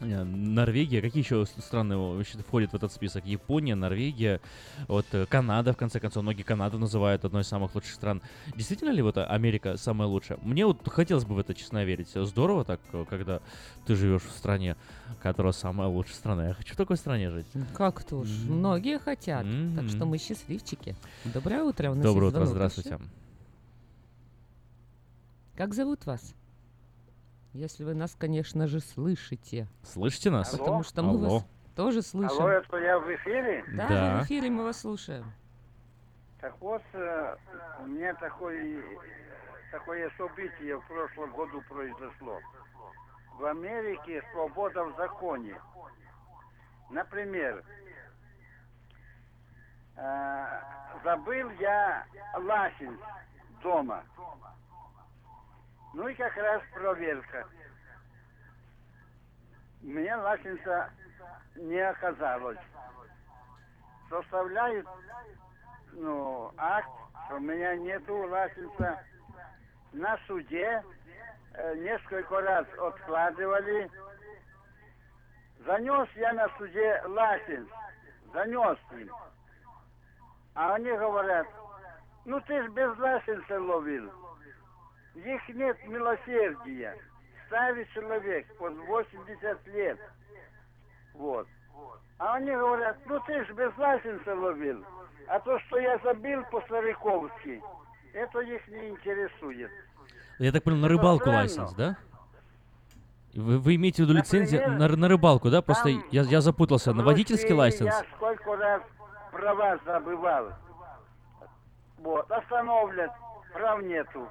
Норвегия. Какие еще страны вообще входят в этот список? Япония, Норвегия, вот э, Канада, в конце концов. Многие Канаду называют одной из самых лучших стран. Действительно ли вот Америка самая лучшая? Мне вот хотелось бы в это честно верить. Здорово так, э, когда ты живешь в стране, которая самая лучшая страна. Я хочу в такой стране жить. Как то ж, многие хотят. Так что мы счастливчики. Доброе утро. у нас Доброе утро, здравствуйте. еще. Как зовут вас? Если вы нас, конечно же, слышите. Слышите нас? Потому что мы Алло. вас тоже слышим. Алло, это я в эфире? Да, Да. в эфире, мы вас слушаем. Так вот, э, у меня такой, такое событие в прошлом году произошло. В Америке свобода в законе. Например, э, забыл я ласин дома. Ну и как раз проверка. Мне ласенца не оказалось. Составляют ну, акт, что у меня нету ласенца. На суде э, несколько раз откладывали. Занес я на суде ласенс. Занес им. А они говорят, ну ты ж без ласенса ловил. Их нет милосердия. Старый человек, под 80 лет. Вот. А они говорят, ну ты ж без ласенса ловил. А то, что я забил по-стариковски, это их не интересует. Я так понял, на рыбалку лайсенс, да? Вы, вы имеете в виду лицензию на, на рыбалку, да? Просто я, я запутался. На водительский лайсенс? Я сколько раз права забывал. Вот, остановлят, прав нету.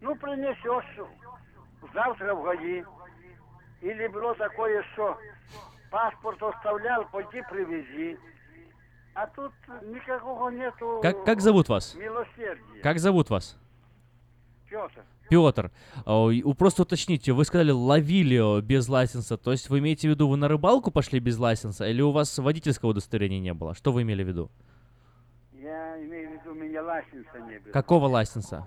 Ну, принесешь завтра в ГАИ. Или было такое, что паспорт оставлял, пойди привези. А тут никакого нету Как, как зовут вас? милосердия. Как зовут вас? Петр. Петр, а, просто уточните, вы сказали ловили э, без лайсенса, то есть вы имеете в виду, вы на рыбалку пошли без лайсенса, или у вас водительского удостоверения не было? Что вы имели в виду? Я имею в виду, у меня ластница не было. Какого лайсенса?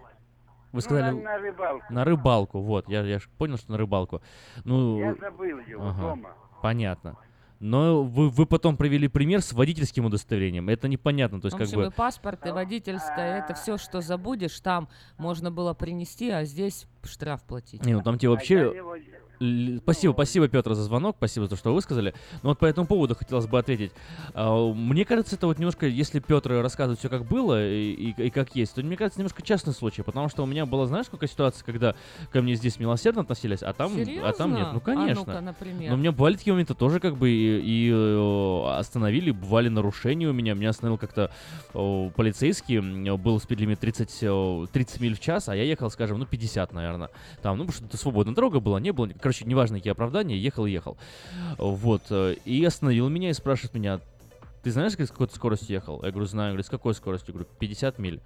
Вы Ну, сказали... на- на рыбалку. На рыбалку, вот, я, я понял, что на рыбалку. Ну, Я забыл его ага, дома. Понятно. Но вы, вы потом привели пример с водительским удостоверением. Это непонятно, то есть В как общем, и бы... паспорт, и водительское, это все, что забудешь, там можно было принести, а здесь штраф платить. Не, ну там тебе вообще... Л- Спасибо, спасибо, Петр, за звонок, спасибо за то, что вы сказали. Но вот по этому поводу хотелось бы ответить. А, Мне кажется, это вот немножко, если Петр рассказывает все как было и, и- и как есть, то мне кажется, немножко частный случай, потому что у меня была, знаешь, сколько ситуаций, когда ко мне здесь милосердно относились, а там, а там нет. Серьезно? Ну, А конечно. ну-ка, например. Но у меня бывали такие моменты тоже как бы и, и, э, остановили, бывали нарушения у меня. Меня остановил как-то полицейский, был спидлимит 30, э, 30 миль в час, а я ехал, скажем, ну 50, наверное. Там, ну, потому что это свободная дорога была, не было, короче, неважно, какие оправдания, ехал и ехал. Вот, э, и остановил меня и спрашивает меня, ты знаешь, с какой скоростью ехал? Я говорю, знаю. Говорит, с какой скоростью? Я говорю, 50 миль.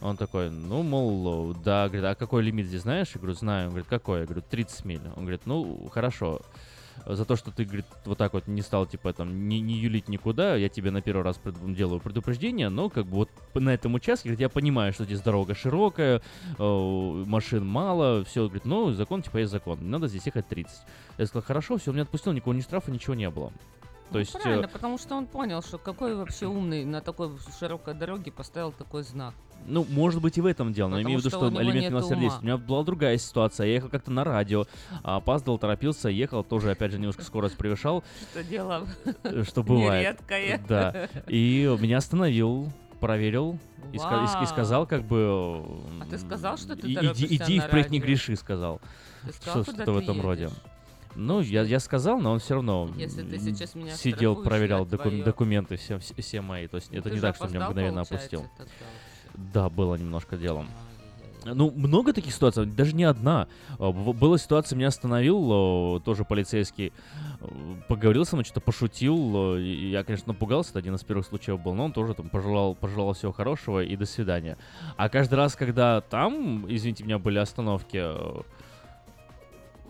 Он такой, ну, мол, да, говорит, а какой лимит здесь знаешь? Я говорю, знаю. Он говорит, какой? Я говорю, 30 миль. Он говорит, ну, хорошо. За то, что ты, говорит, вот так вот не стал, типа, там, не, не юлить никуда, я тебе на первый раз пред- делаю предупреждение, но как бы вот на этом участке, говорит, я понимаю, что здесь дорога широкая, э, машин мало, все, говорит, ну, закон, типа, есть закон, надо здесь ехать 30. Я сказал, хорошо, все, он меня отпустил, никакого ни штрафа, ничего не было. То Ну, есть, э, правильно, потому что он понял, что какой вообще умный на такой широкой дороге поставил такой знак. Ну, может быть, и в этом дело, но Потому имею в виду, что что элемент милосердия. У меня была другая ситуация. Я ехал как-то на радио, а, опаздывал, торопился, ехал, тоже, опять же, немножко скорость превышал. Что дело э, Что бывает. нередкое. Да. И меня остановил, проверил и, ска- и и сказал, как бы... А ты сказал, что ты «И- торопишься Иди, иди впредь не радио?» греши, сказал. Ты сказал, Что- Что-то в этом роде. Ну, я, я сказал, но он все равно Если ты сейчас меня сидел, проверял доку- твоё- документы все, все, все мои. То есть Ну, это не так, что меня мгновенно опустил. Да, было немножко делом. Ну, много таких ситуаций, даже не одна. А, Была ситуация, меня остановил о, тоже полицейский, э, поговорил со мной, что-то пошутил. Я, конечно, напугался, это один из первых случаев был, но он тоже там пожелал, пожелал всего хорошего и до свидания. А каждый раз, когда там, извините меня, были остановки,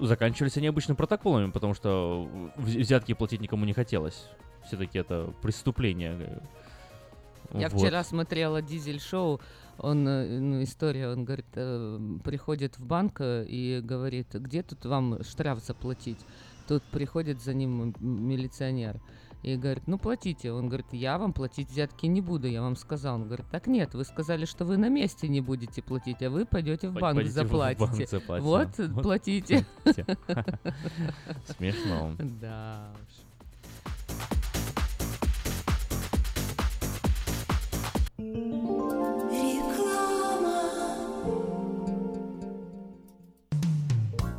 заканчивались они обычно протоколами, потому что взятки платить никому не хотелось. Все-таки это преступление. Я Вот. вчера смотрела дизель-шоу, он, э, ну, история, он говорит, э, приходит в банк э, и говорит, где тут вам штраф заплатить? Тут приходит за ним милиционер и говорит, ну платите. Он говорит, я вам платить взятки не буду, я вам сказал. Он говорит, так нет, вы сказали, что вы на месте не будете платить, а вы пойдете в банк пойдете в заплатите. банк заплатите. Вот, Вот платите. Смешно. Да уж.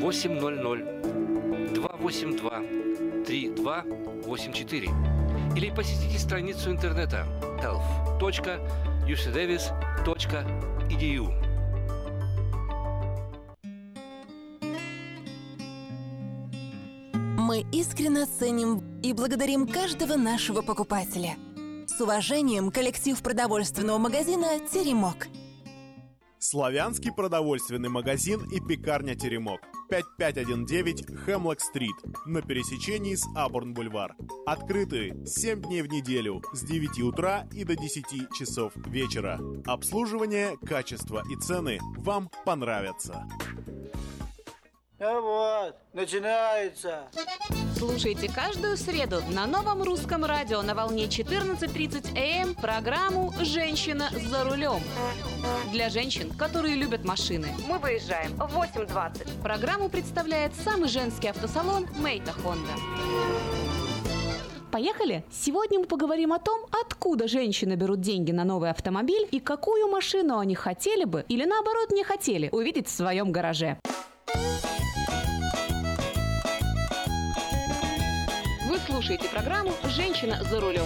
800 282 3284 или посетите страницу интернета health.ucdavis.edu. Мы искренне ценим и благодарим каждого нашего покупателя. С уважением, коллектив продовольственного магазина «Теремок». Славянский продовольственный магазин и пекарня «Теремок». 5519 Хемлок-стрит на пересечении с Абурн-бульвар. Открыты 7 дней в неделю с 9 утра и до 10 часов вечера. Обслуживание, качество и цены вам понравятся. А вот, начинается. Слушайте каждую среду на новом русском радио на волне 14.30 АМ программу «Женщина за рулем». Для женщин, которые любят машины. Мы выезжаем в 8.20. Программу представляет самый женский автосалон «Мейта Хонда». Поехали? Сегодня мы поговорим о том, откуда женщины берут деньги на новый автомобиль и какую машину они хотели бы или наоборот не хотели увидеть в своем гараже. Слушаете программу «Женщина за рулем».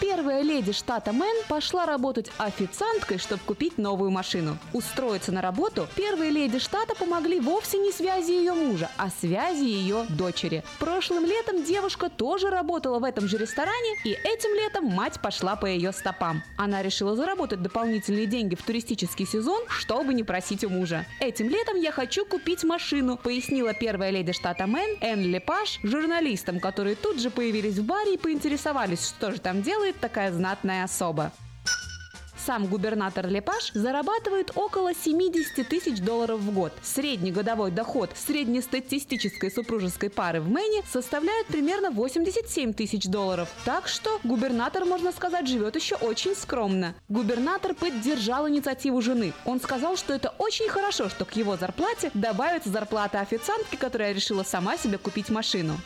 Первая леди штата Мэн пошла работать официанткой, чтобы купить новую машину. Устроиться на работу первые леди штата помогли вовсе не связи ее мужа, а связи ее дочери. Прошлым летом девушка тоже работала в этом же ресторане, и этим летом мать пошла по ее стопам. Она решила заработать дополнительные деньги в туристический сезон, чтобы не просить у мужа. Этим летом я хочу купить машину, пояснила первая леди штата Мэн Энн Лепаш журналистам, которые тут же появились в баре и поинтересовались, что же там делает такая знатная особа. Сам губернатор Лепаш зарабатывает около 70 тысяч долларов в год. Средний годовой доход среднестатистической супружеской пары в Мэне составляет примерно 87 тысяч долларов. Так что губернатор, можно сказать, живет еще очень скромно. Губернатор поддержал инициативу жены. Он сказал, что это очень хорошо, что к его зарплате добавится зарплата официантки, которая решила сама себе купить машину.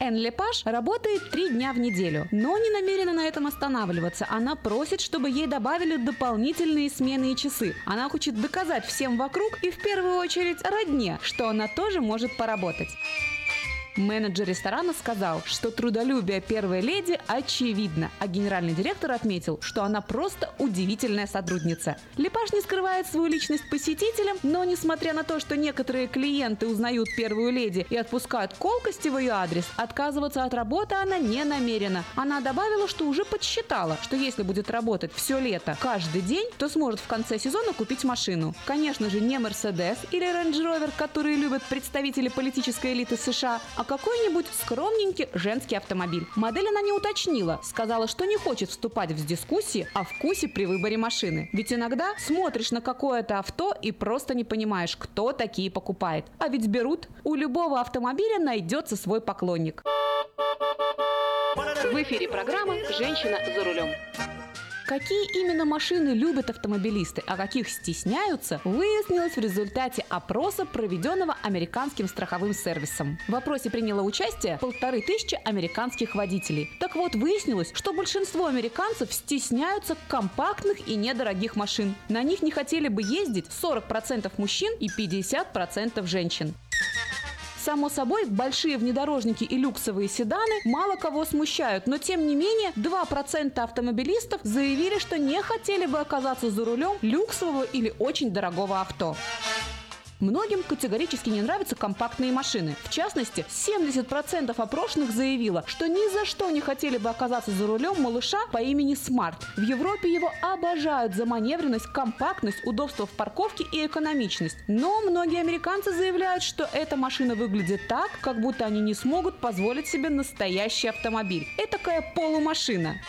Энн Лепаш работает три дня в неделю, но не намерена на этом останавливаться. Она просит, чтобы ей добавили дополнительные смены и часы. Она хочет доказать всем вокруг и в первую очередь родне, что она тоже может поработать. Менеджер ресторана сказал, что трудолюбие первой леди очевидно, а генеральный директор отметил, что она просто удивительная сотрудница. Лепаш не скрывает свою личность посетителям, но несмотря на то, что некоторые клиенты узнают первую леди и отпускают колкости в ее адрес, отказываться от работы она не намерена. Она добавила, что уже подсчитала, что если будет работать все лето, каждый день, то сможет в конце сезона купить машину. Конечно же, не Мерседес или Range Rover, которые любят представители политической элиты США, а какой-нибудь скромненький женский автомобиль. Модель она не уточнила, сказала, что не хочет вступать в дискуссии о вкусе при выборе машины. Ведь иногда смотришь на какое-то авто и просто не понимаешь, кто такие покупает. А ведь берут. У любого автомобиля найдется свой поклонник. В эфире программа «Женщина за рулем». Какие именно машины любят автомобилисты, а каких стесняются, выяснилось в результате опроса, проведенного американским страховым сервисом. В опросе приняло участие полторы тысячи американских водителей. Так вот, выяснилось, что большинство американцев стесняются компактных и недорогих машин. На них не хотели бы ездить 40% мужчин и 50% женщин. Само собой, большие внедорожники и люксовые седаны мало кого смущают, но тем не менее 2% автомобилистов заявили, что не хотели бы оказаться за рулем люксового или очень дорогого авто. Многим категорически не нравятся компактные машины. В частности, 70% опрошенных заявило, что ни за что не хотели бы оказаться за рулем малыша по имени Смарт. В Европе его обожают за маневренность, компактность, удобство в парковке и экономичность. Но многие американцы заявляют, что эта машина выглядит так, как будто они не смогут позволить себе настоящий автомобиль. Этакая полумашина.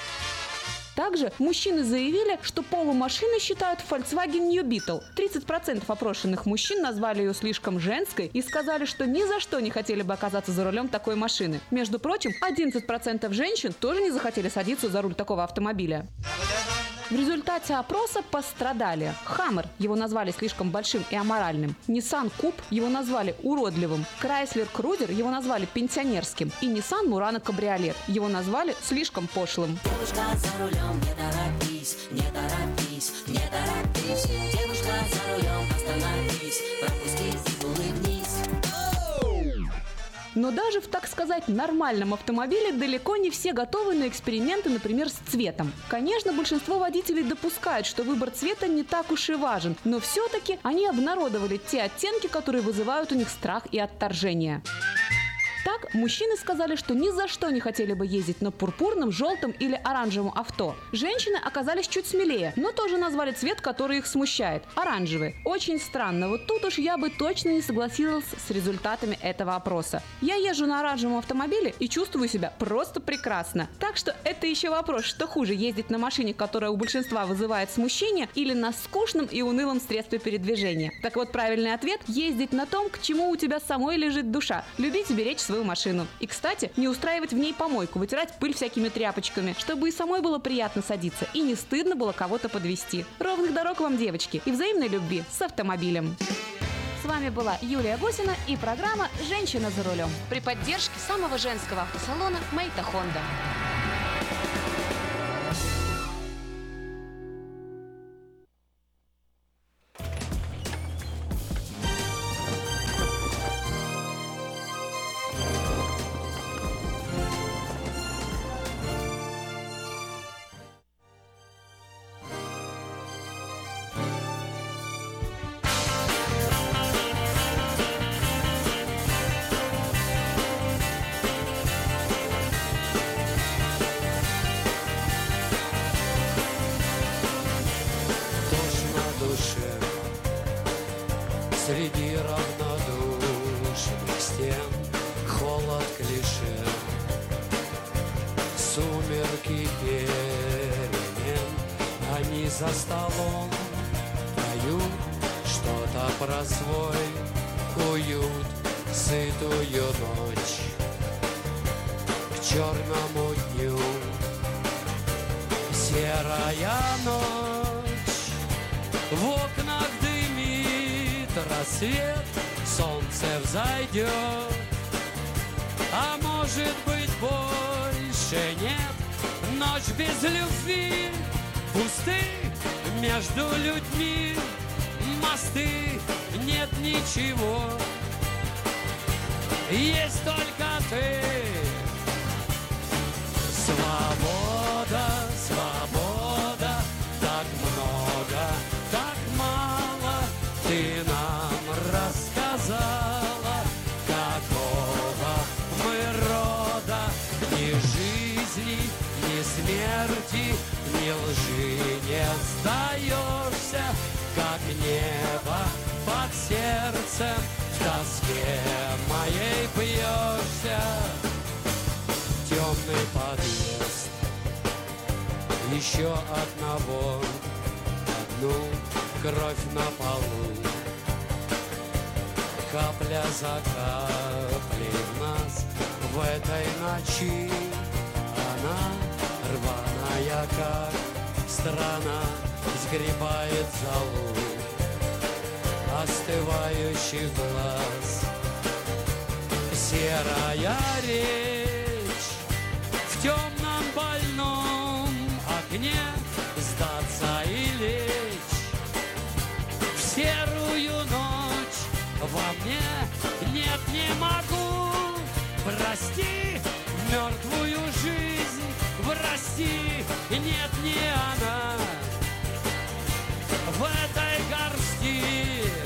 Также мужчины заявили, что полумашины считают Volkswagen New Beetle. 30% опрошенных мужчин назвали ее слишком женской и сказали, что ни за что не хотели бы оказаться за рулем такой машины. Между прочим, 11% женщин тоже не захотели садиться за руль такого автомобиля. В результате опроса пострадали Хаммер, его назвали слишком большим и аморальным, Nissan Куб, его назвали уродливым, Chrysler Крузер, его назвали пенсионерским, и Nissan Murano Кабриолет, его назвали слишком пошлым. Девушка за рулем, не торопись, не торопись, не торопись. Девушка за рулем, остановись, пропусти. Но даже в, так сказать, нормальном автомобиле далеко не все готовы на эксперименты, например, с цветом. Конечно, большинство водителей допускают, что выбор цвета не так уж и важен, но все-таки они обнародовали те оттенки, которые вызывают у них страх и отторжение. Так, мужчины сказали, что ни за что не хотели бы ездить на пурпурном, желтом или оранжевом авто. Женщины оказались чуть смелее, но тоже назвали цвет, который их смущает – оранжевый. Очень странно, вот тут уж я бы точно не согласилась с результатами этого опроса. Я езжу на оранжевом автомобиле и чувствую себя просто прекрасно. Так что это еще вопрос, что хуже – ездить на машине, которая у большинства вызывает смущение, или на скучном и унылом средстве передвижения. Так вот, правильный ответ – ездить на том, к чему у тебя самой лежит душа. Любить и беречь свою машину. И, кстати, не устраивать в ней помойку, вытирать пыль всякими тряпочками, чтобы и самой было приятно садиться, и не стыдно было кого-то подвести. Ровных дорог вам, девочки, и взаимной любви с автомобилем. С вами была Юлия Гусина и программа «Женщина за рулем» при поддержке самого женского автосалона «Мейта Хонда». Лжи не сдаешься, как небо под сердцем в тоске моей бьешься темный подъезд Еще одного Одну кровь на полу. Капля за каплей в нас В этой ночи Она рваная, как страна Сгребает золу Остывающих глаз. Серая речь в темном больном окне сдаться и лечь. В серую ночь во мне нет не могу прости мертвую прости нет не она в этой горсти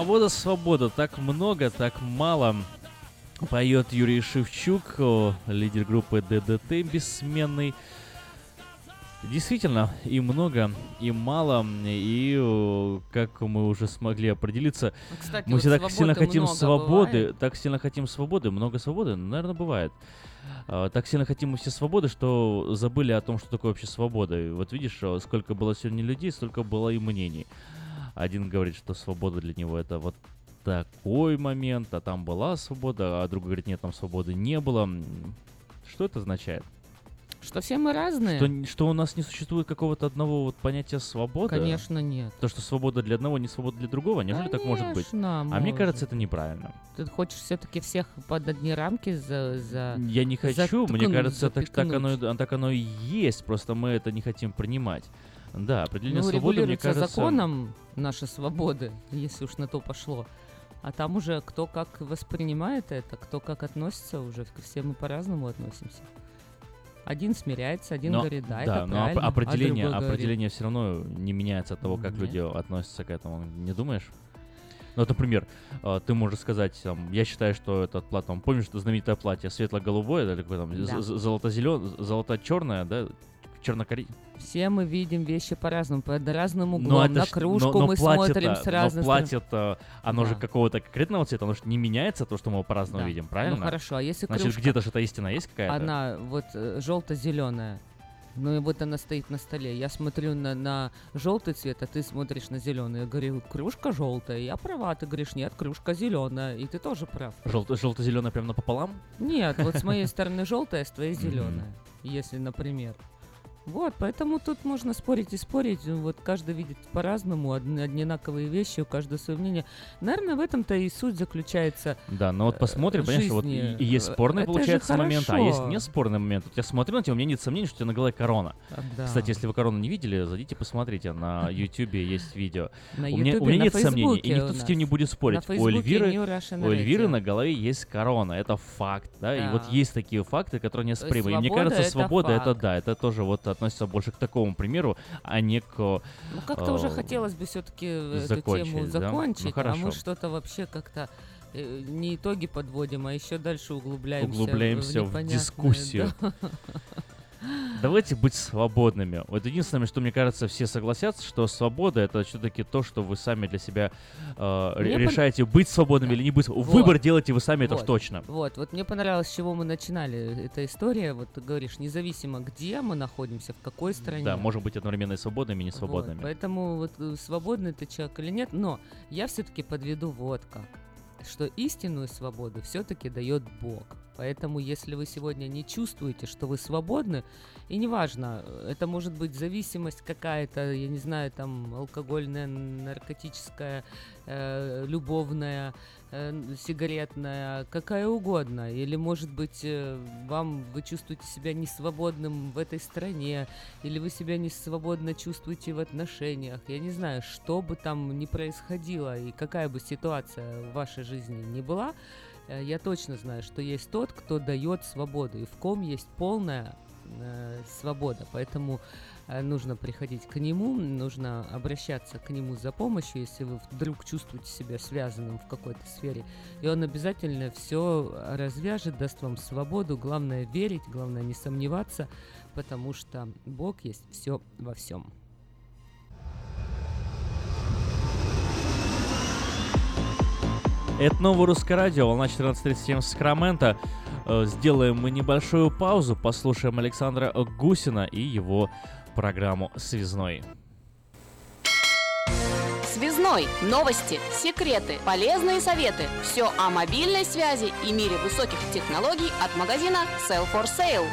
Свобода, свобода, так много, так мало. Поет Юрий Шевчук, лидер группы ДДТ бессменный. Действительно, и много, и мало, и как мы уже смогли определиться, Кстати, мы вот все так сильно хотим свободы, бывает? так сильно хотим свободы, много свободы, наверное, бывает. А, Так сильно хотим мы все свободы, что забыли о том, что такое вообще свобода. И вот видишь, сколько было сегодня людей, столько было и мнений. Один говорит, что свобода для него это вот такой момент, а там была свобода, а другой говорит, нет, там свободы не было. Что это означает? Что все мы разные? Что, что у нас не существует какого-то одного вот понятия свободы? Конечно, нет. То, что свобода для одного, не свобода для другого, неужели так может быть? Конечно, А мне может. кажется, это неправильно. Ты хочешь все-таки всех под одни рамки за... за Я не хочу, мне заткнуть, кажется, так, так, оно, так оно и есть, просто мы это не хотим принимать. Да, определение Ну, свободы, мне кажется... законом наши свободы, если уж на то пошло. А там уже кто как воспринимает это, кто как относится, уже ко всем мы по-разному относимся. Один смиряется, один Но- говорит, да, да, это но правильно, определение, а другой говорит, определение все равно не меняется от того, как Нет. люди относятся к этому. Не думаешь? Ну, вот, например, э, ты можешь сказать, там, я считаю, что этот плат, там, помнишь, это знаменитое платье светло-голубое, да, или какое там, Да. золото-зеленое, золото-черное, да, чернокори... Все мы видим вещи по-разному, под разным углом. Но на кружку но, но мы смотрим с но разных сторон. платье-то, оно же Да. какого-то конкретного цвета, оно же не меняется, то, что мы по-разному Да. видим, Ну, правильно? хорошо, а если Значит, кружка- где-то же эта истина есть какая-то? Она вот желто-зеленая. Ну и вот она стоит на столе. Я смотрю на, на желтый цвет, а ты смотришь на зеленый. Я говорю, кружка желтая. Я права. Ты говоришь, нет, кружка зеленая. И ты тоже прав. Желто- Желто-зеленое прям напополам? Нет, вот с моей стороны желтая, с твоей зеленая. Если, например. Вот, поэтому тут можно спорить и спорить. Вот каждый видит по-разному, одинаковые вещи, у каждого свое мнение. Наверное, в этом-то и суть заключается. Да, но вот посмотрим, э, понимаешь, вот и, жизни. и есть спорный, Это получается, момент, а есть хорошо. не спорный момент. Вот я смотрю на тебя, у меня нет сомнений, что у тебя на голове корона. А, да. Кстати, если вы корону не видели, зайдите, посмотрите, на ютубе есть видео. На у меня, у нет сомнений, и никто с этим не будет спорить. У Эльвиры, у на голове есть корона, это факт, да, и вот Да. есть такие факты, которые неоспоримы. И мне кажется, свобода это да, это тоже вот относится больше к такому примеру, а не к... Ну, как-то уже э, хотелось бы все-таки эту закончить, тему да? Ну, закончить, а хорошо. мы что-то вообще как-то э, не итоги подводим, а еще дальше углубляемся, Углубляемся в непонятное, дискуссию. да. Давайте быть свободными. Вот единственное, что мне кажется, все согласятся, что свобода это все-таки то, что вы сами для себя э, ре- Мне пон- решаете, быть свободными или не быть. Вот. Выбор делаете вы сами, это Вот. уж точно. Вот, вот мне понравилось, с чего мы начинали. Эта история, вот ты говоришь, независимо где мы находимся, в какой стране. Да, можем быть одновременно и свободными, и не Вот, свободными. поэтому вот э, свободный ты человек или нет, но я все-таки подведу вот как, что истинную свободу все-таки дает Бог. Поэтому, если вы сегодня не чувствуете, что вы свободны, и неважно, это может быть зависимость какая-то, я не знаю, там алкогольная, наркотическая, э, любовная, э, сигаретная, какая угодно. Или, может быть, э, вам вы чувствуете себя несвободным в этой стране, или вы себя не свободно чувствуете в отношениях. Я не знаю, что бы там ни происходило и какая бы ситуация в вашей жизни ни была, я точно знаю, что есть тот, кто дает свободу, и в ком есть полная э, свобода. Поэтому э, нужно приходить к нему, нужно обращаться к нему за помощью, если вы вдруг чувствуете себя связанным в какой-то сфере. И он обязательно все развяжет, даст вам свободу. Главное верить, главное не сомневаться, потому что Бог есть все во всем. Это новое русское радио, волна 1437 Сакраменто. Э, Сделаем мы небольшую паузу, послушаем Александра Гусина и его программу «Связной». Связной. Новости, секреты, полезные советы. Все о мобильной связи и мире высоких технологий от магазина Sell for Sale.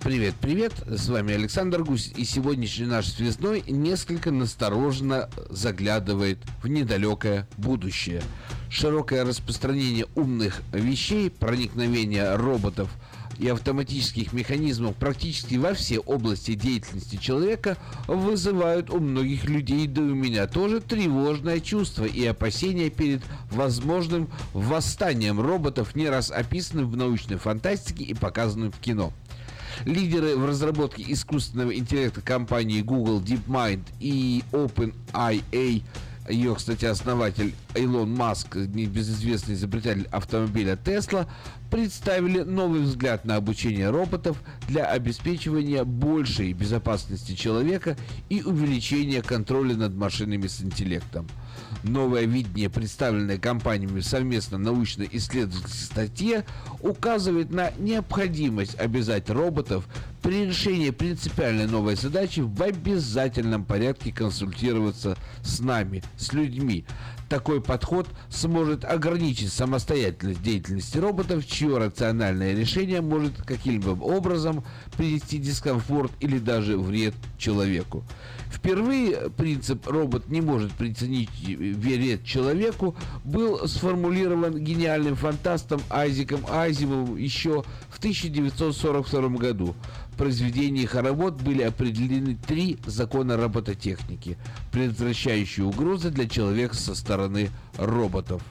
Привет, привет, с вами Александр Гусь, и сегодняшний наш связной несколько настороженно заглядывает в недалекое будущее. Широкое распространение умных вещей, проникновение роботов и автоматических механизмов практически во все области деятельности человека вызывают у многих людей, да и у меня тоже, тревожное чувство и опасения перед возможным восстанием роботов, не раз описанным в научной фантастике и показанным в кино. Лидеры в разработке искусственного интеллекта компании Google DeepMind и OpenIA, ее, кстати, основатель Илон Маск, небезызвестный изобретатель автомобиля Tesla, представили новый взгляд на обучение роботов для обеспечивания большей безопасности человека и увеличения контроля над машинами с интеллектом. Новое видение, представленное компаниями совместно научно-исследовательской статье, указывает на необходимость обязать роботов при решении принципиальной новой задачи в обязательном порядке консультироваться с нами, с людьми. Такой подход сможет ограничить самостоятельность деятельности роботов, чье рациональное решение может каким-либо образом принести дискомфорт или даже вред человеку. Впервые принцип «робот не может причинить вред человеку» был сформулирован гениальным фантастом Айзеком Айзимовым еще в 1942 году. Произведении работ были определены три закона робототехники, предотвращающие угрозы для человека со стороны роботов.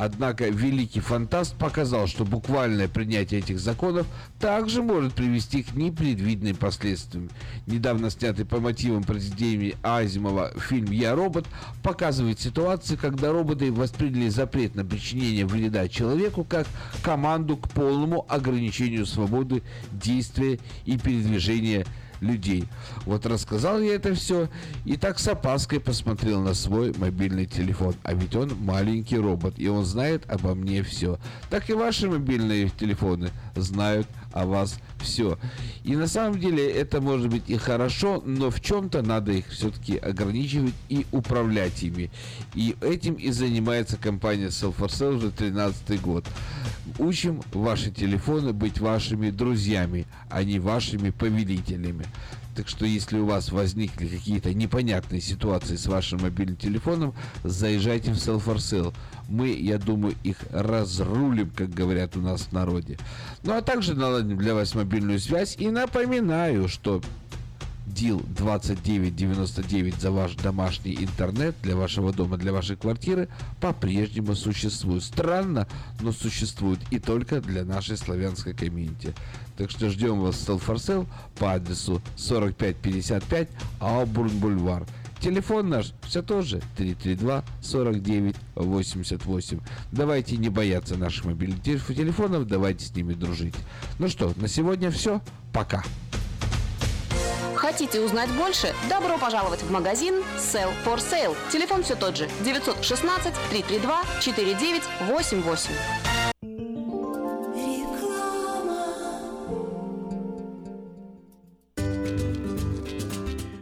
Однако великий фантаст показал, что буквальное принятие этих законов также может привести к непредвиденным последствиям. Недавно снятый по мотивам произведения Азимова фильм «Я робот» показывает ситуации, когда роботы восприняли запрет на причинение вреда человеку как команду к полному ограничению свободы действия и передвижения людей. Вот рассказал я это все и так с опаской посмотрел на свой мобильный телефон. А ведь он маленький робот, и он знает обо мне все. Так и ваши мобильные телефоны знают о вас все. И на самом деле это может быть и хорошо, но в чем-то надо их все-таки ограничивать и управлять ими. И этим и занимается компания Self4Sale уже 13 год. Учим ваши телефоны быть вашими друзьями, а не вашими повелителями. Так что если у вас возникли какие-то непонятные ситуации с вашим мобильным телефоном, заезжайте в Sell for Sale. Мы, я думаю, их разрулим, как говорят у нас в народе. Ну а также наладим для вас мобильную связь. И напоминаю, что Дил 2999 за ваш домашний интернет для вашего дома, для вашей квартиры по-прежнему существует. Странно, но существует и только для нашей славянской комьюнити. Так что ждем вас в Sale по адресу 4555 Аубурн Бульвар. Телефон наш все тот же 332 49 88. Давайте не бояться наших мобильных телефонов, давайте с ними дружить. Ну что, на сегодня все. Пока. Хотите узнать больше? Добро пожаловать в магазин Sell for Sale. Телефон все тот же 916 332 4988.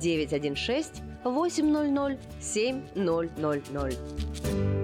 916 800 7000.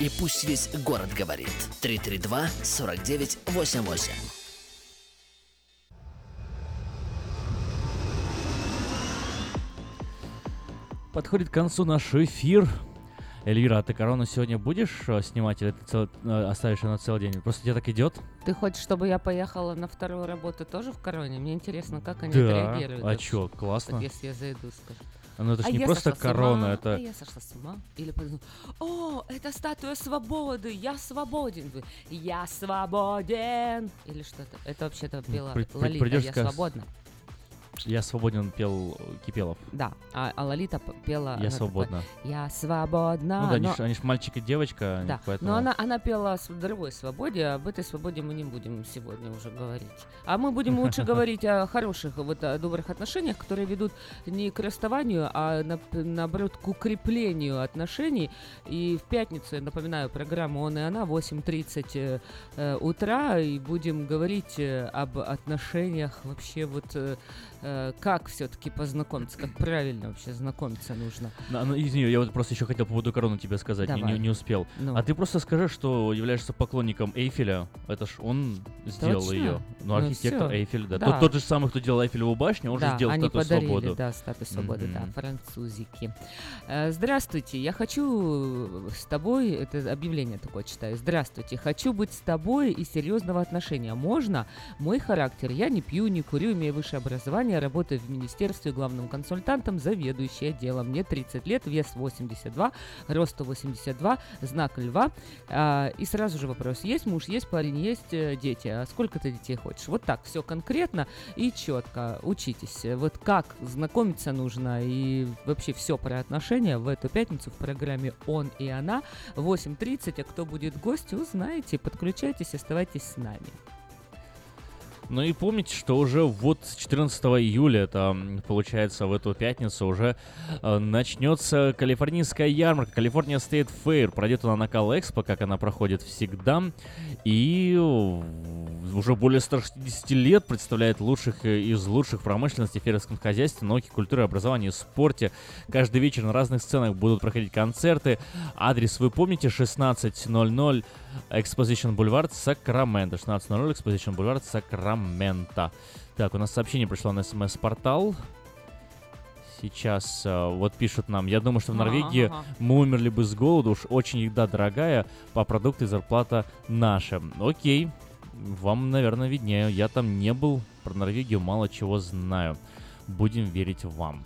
И пусть весь город говорит. 332 49 88. Подходит к концу наш эфир. Эльвира, а ты корону сегодня будешь э, снимать или ты цел- э, оставишь ее на целый день? Просто тебе так идет? Ты хочешь, чтобы я поехала на вторую работу тоже в короне? Мне интересно, как они Да, отреагируют. а чё, классно. Вот если я зайду, скажу. Ну, это ж «А не просто корона, ума, это- а я сошла с ума. Или подумаю, о, это статуя свободы, я свободен. Я свободен. Или что-то. Это вообще-то пела При- при- Лолита, я свободна. Я свободен пел Кипелов. Да, а, а Лолита пела... Я такой, свободна. Я свободна. Ну да, они но- ж, они ж мальчик и девочка, Да, поэтому... но она, она пела о другой свободе, об этой свободе мы не будем сегодня уже говорить. А мы будем лучше говорить о хороших, вот о добрых отношениях, которые ведут не к расставанию, а на- наоборот к укреплению отношений. И в пятницу, я напоминаю, программа «Он и она» 8.30 э, э, утра, и будем говорить э, об отношениях вообще вот э, как все-таки познакомиться, как правильно вообще знакомиться нужно. Ну, извини, я вот просто еще хотел по поводу короны тебе сказать, не, Давай. не- не успел. Ну. А ты просто скажи, что являешься поклонником Эйфеля. Это ж он сделал Точно? ее. Ну, Ну, архитектор всё. Эйфель, да. Да. Тот, тот же самый, кто делал Эйфелеву башню, он да, же сделал они статую подарили, свободы. да, статую свободы, да, Мгм. французики. Э, Здравствуйте, я хочу с тобой, это объявление такое читаю. Здравствуйте, хочу быть с тобой и серьезного отношения. Можно? Мой характер. Я не пью, не курю, имею высшее образование, работаю в министерстве главным консультантом, заведующий отделом. Мне 30 лет, вес 82, рост 182, знак льва. А, и сразу же вопрос, есть муж, есть парень, есть э, дети, а сколько ты детей хочешь? Вот так, все конкретно и четко учитесь. Вот как знакомиться нужно и вообще все про отношения в эту пятницу в программе «Он и она» 8.30. А кто будет гость, узнаете. Подключайтесь, оставайтесь с нами. Ну и помните, что уже вот с 14 июля, это получается в эту пятницу, уже э, начнется калифорнийская ярмарка, Калифорния State Fair. Пройдет она на Кал Экспо, как она проходит всегда. И уже более 160 лет представляет лучших э, из лучших промышленности, фермерском хозяйстве, науке, культуре, образовании, спорте. Каждый вечер на разных сценах будут проходить концерты. Адрес вы помните, 1600 Exposition Boulevard, Сакраменто. 16.00 Exposition Boulevard, Сакраменто. Так, у нас сообщение пришло на смс-портал. Сейчас э, вот пишут нам, я думаю, что в Норвегии ага. мы умерли бы с голоду, уж очень еда дорогая, по продукты зарплата наша. Окей, вам, наверное, виднее. Я там не был, про Норвегию мало чего знаю. Будем верить вам.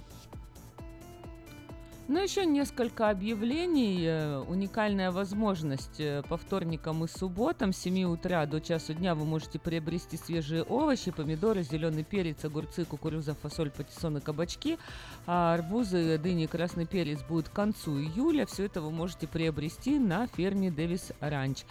Ну, еще несколько объявлений. Э, Уникальная возможность э, по вторникам и субботам с 7 утра до часу дня вы можете приобрести свежие овощи, помидоры, зеленый перец, огурцы, кукуруза, фасоль, патиссон кабачки. А арбузы, дыни, красный перец будут к концу июля. Все это вы можете приобрести на ферме Дэвис Ранч.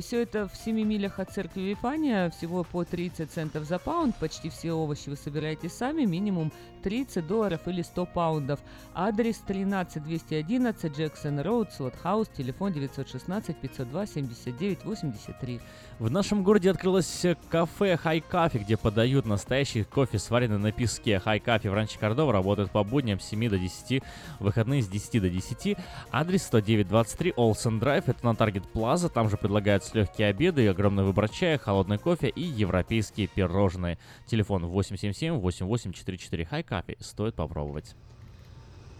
Все это в 7 милях от церкви Вифания. Всего по 30 центов за паунд. Почти все овощи вы собираете сами. Минимум 30 долларов или 100 паундов. Адрес 13211 Джексон Роуд, Слот Хаус, телефон 916 502 79 83. В нашем городе открылось кафе Хай Кафе, где подают настоящий кофе, сваренный на песке. Хай Кафе в Ранче Кордова работает по будням с 7 до 10, в выходные с 10 до 10. Адрес 10923 Олсен Драйв, это на Таргет Плаза. Там же предлагаются легкие обеды, огромный выбор чая, холодный кофе и европейские пирожные. Телефон 877-8844 Хай Кафе. Стоит попробовать.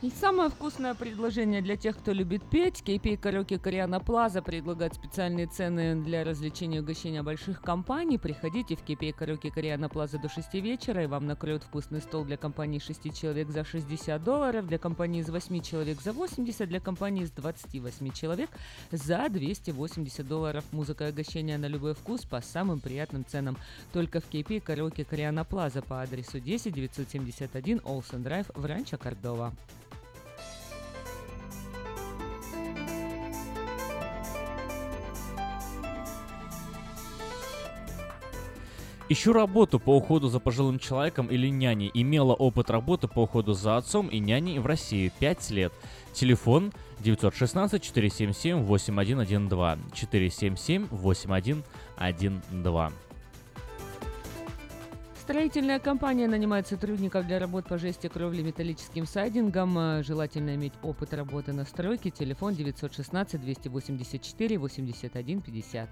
И самое вкусное предложение для тех, кто любит петь. KP Караоке Кориана Плаза предлагает специальные цены для развлечения и угощения больших компаний. Приходите в KP Караоке Кориана Плаза до 6 вечера, и вам накроют вкусный стол для компании 6 человек за 60 долларов, для компании из 8 человек за 80, для компании из 28 человек за 280 долларов. Музыка и угощения на любой вкус по самым приятным ценам. Только в KP Караоке Кориана Плаза по адресу 10 971 Олсен Драйв в Ранчо Кордова. Ищу работу по уходу за пожилым человеком или няней. Имела опыт работы по уходу за отцом и няней в России 5 лет. Телефон 916-477-8112. 477-8112. Строительная компания нанимает сотрудников для работ по жести кровли металлическим сайдингом. Желательно иметь опыт работы на стройке. Телефон 916-284-81-50.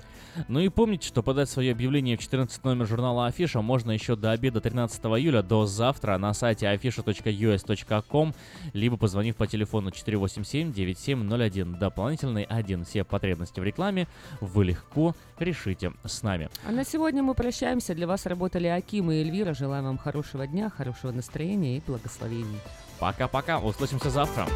Ну и помните, что подать свое объявление в 14 номер журнала Афиша можно еще до обеда 13 июля, до завтра на сайте afisha.us.com, либо позвонив по телефону 487-9701. Дополнительный один. Все потребности в рекламе вы легко решите с нами. А на сегодня мы прощаемся. Для вас работали Аким и Эльвира. Желаем вам хорошего дня, хорошего настроения и благословений. Пока-пока, услышимся завтра.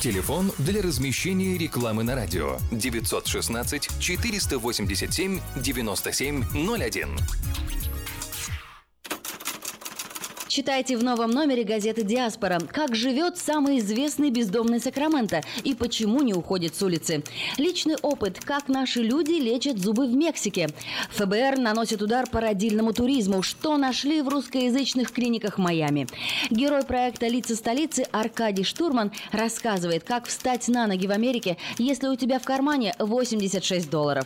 Телефон для размещения рекламы на радио 916 487 9701. Читайте в новом номере газеты «Диаспора». Как живет самый известный бездомный Сакраменто и почему не уходит с улицы. Личный опыт, как наши люди лечат зубы в Мексике. ФБР наносит удар по родильному туризму. Что нашли в русскоязычных клиниках Майами. Герой проекта «Лица столицы» Аркадий Штурман рассказывает, как встать на ноги в Америке, если у тебя в кармане 86 долларов.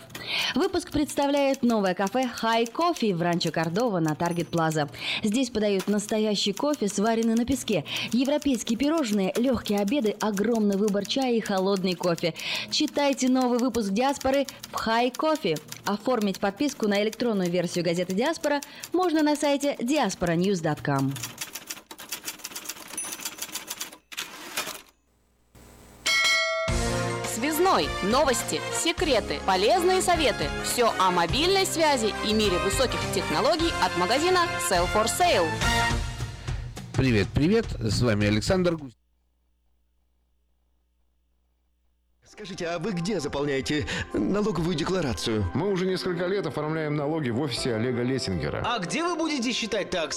Выпуск представляет новое кафе «Хай Кофе» в Ранчо Кордова на Таргет Плаза. Здесь подают настоящий кофе, сваренный на песке, европейские пирожные, легкие обеды, огромный выбор чая и холодный кофе. Читайте новый выпуск «Диаспоры» в «Хай Кофе». Оформить подписку на электронную версию газеты «Диаспора» можно на сайте diasporanews.com. Связной. Новости, секреты, полезные советы. Все о мобильной связи и мире высоких технологий от магазина Sell for Sale. Привет, привет, с вами Александр Гусь. Скажите, а вы где заполняете налоговую декларацию? Мы уже несколько лет оформляем налоги в офисе Олега Лессингера. А где вы будете считать таксы?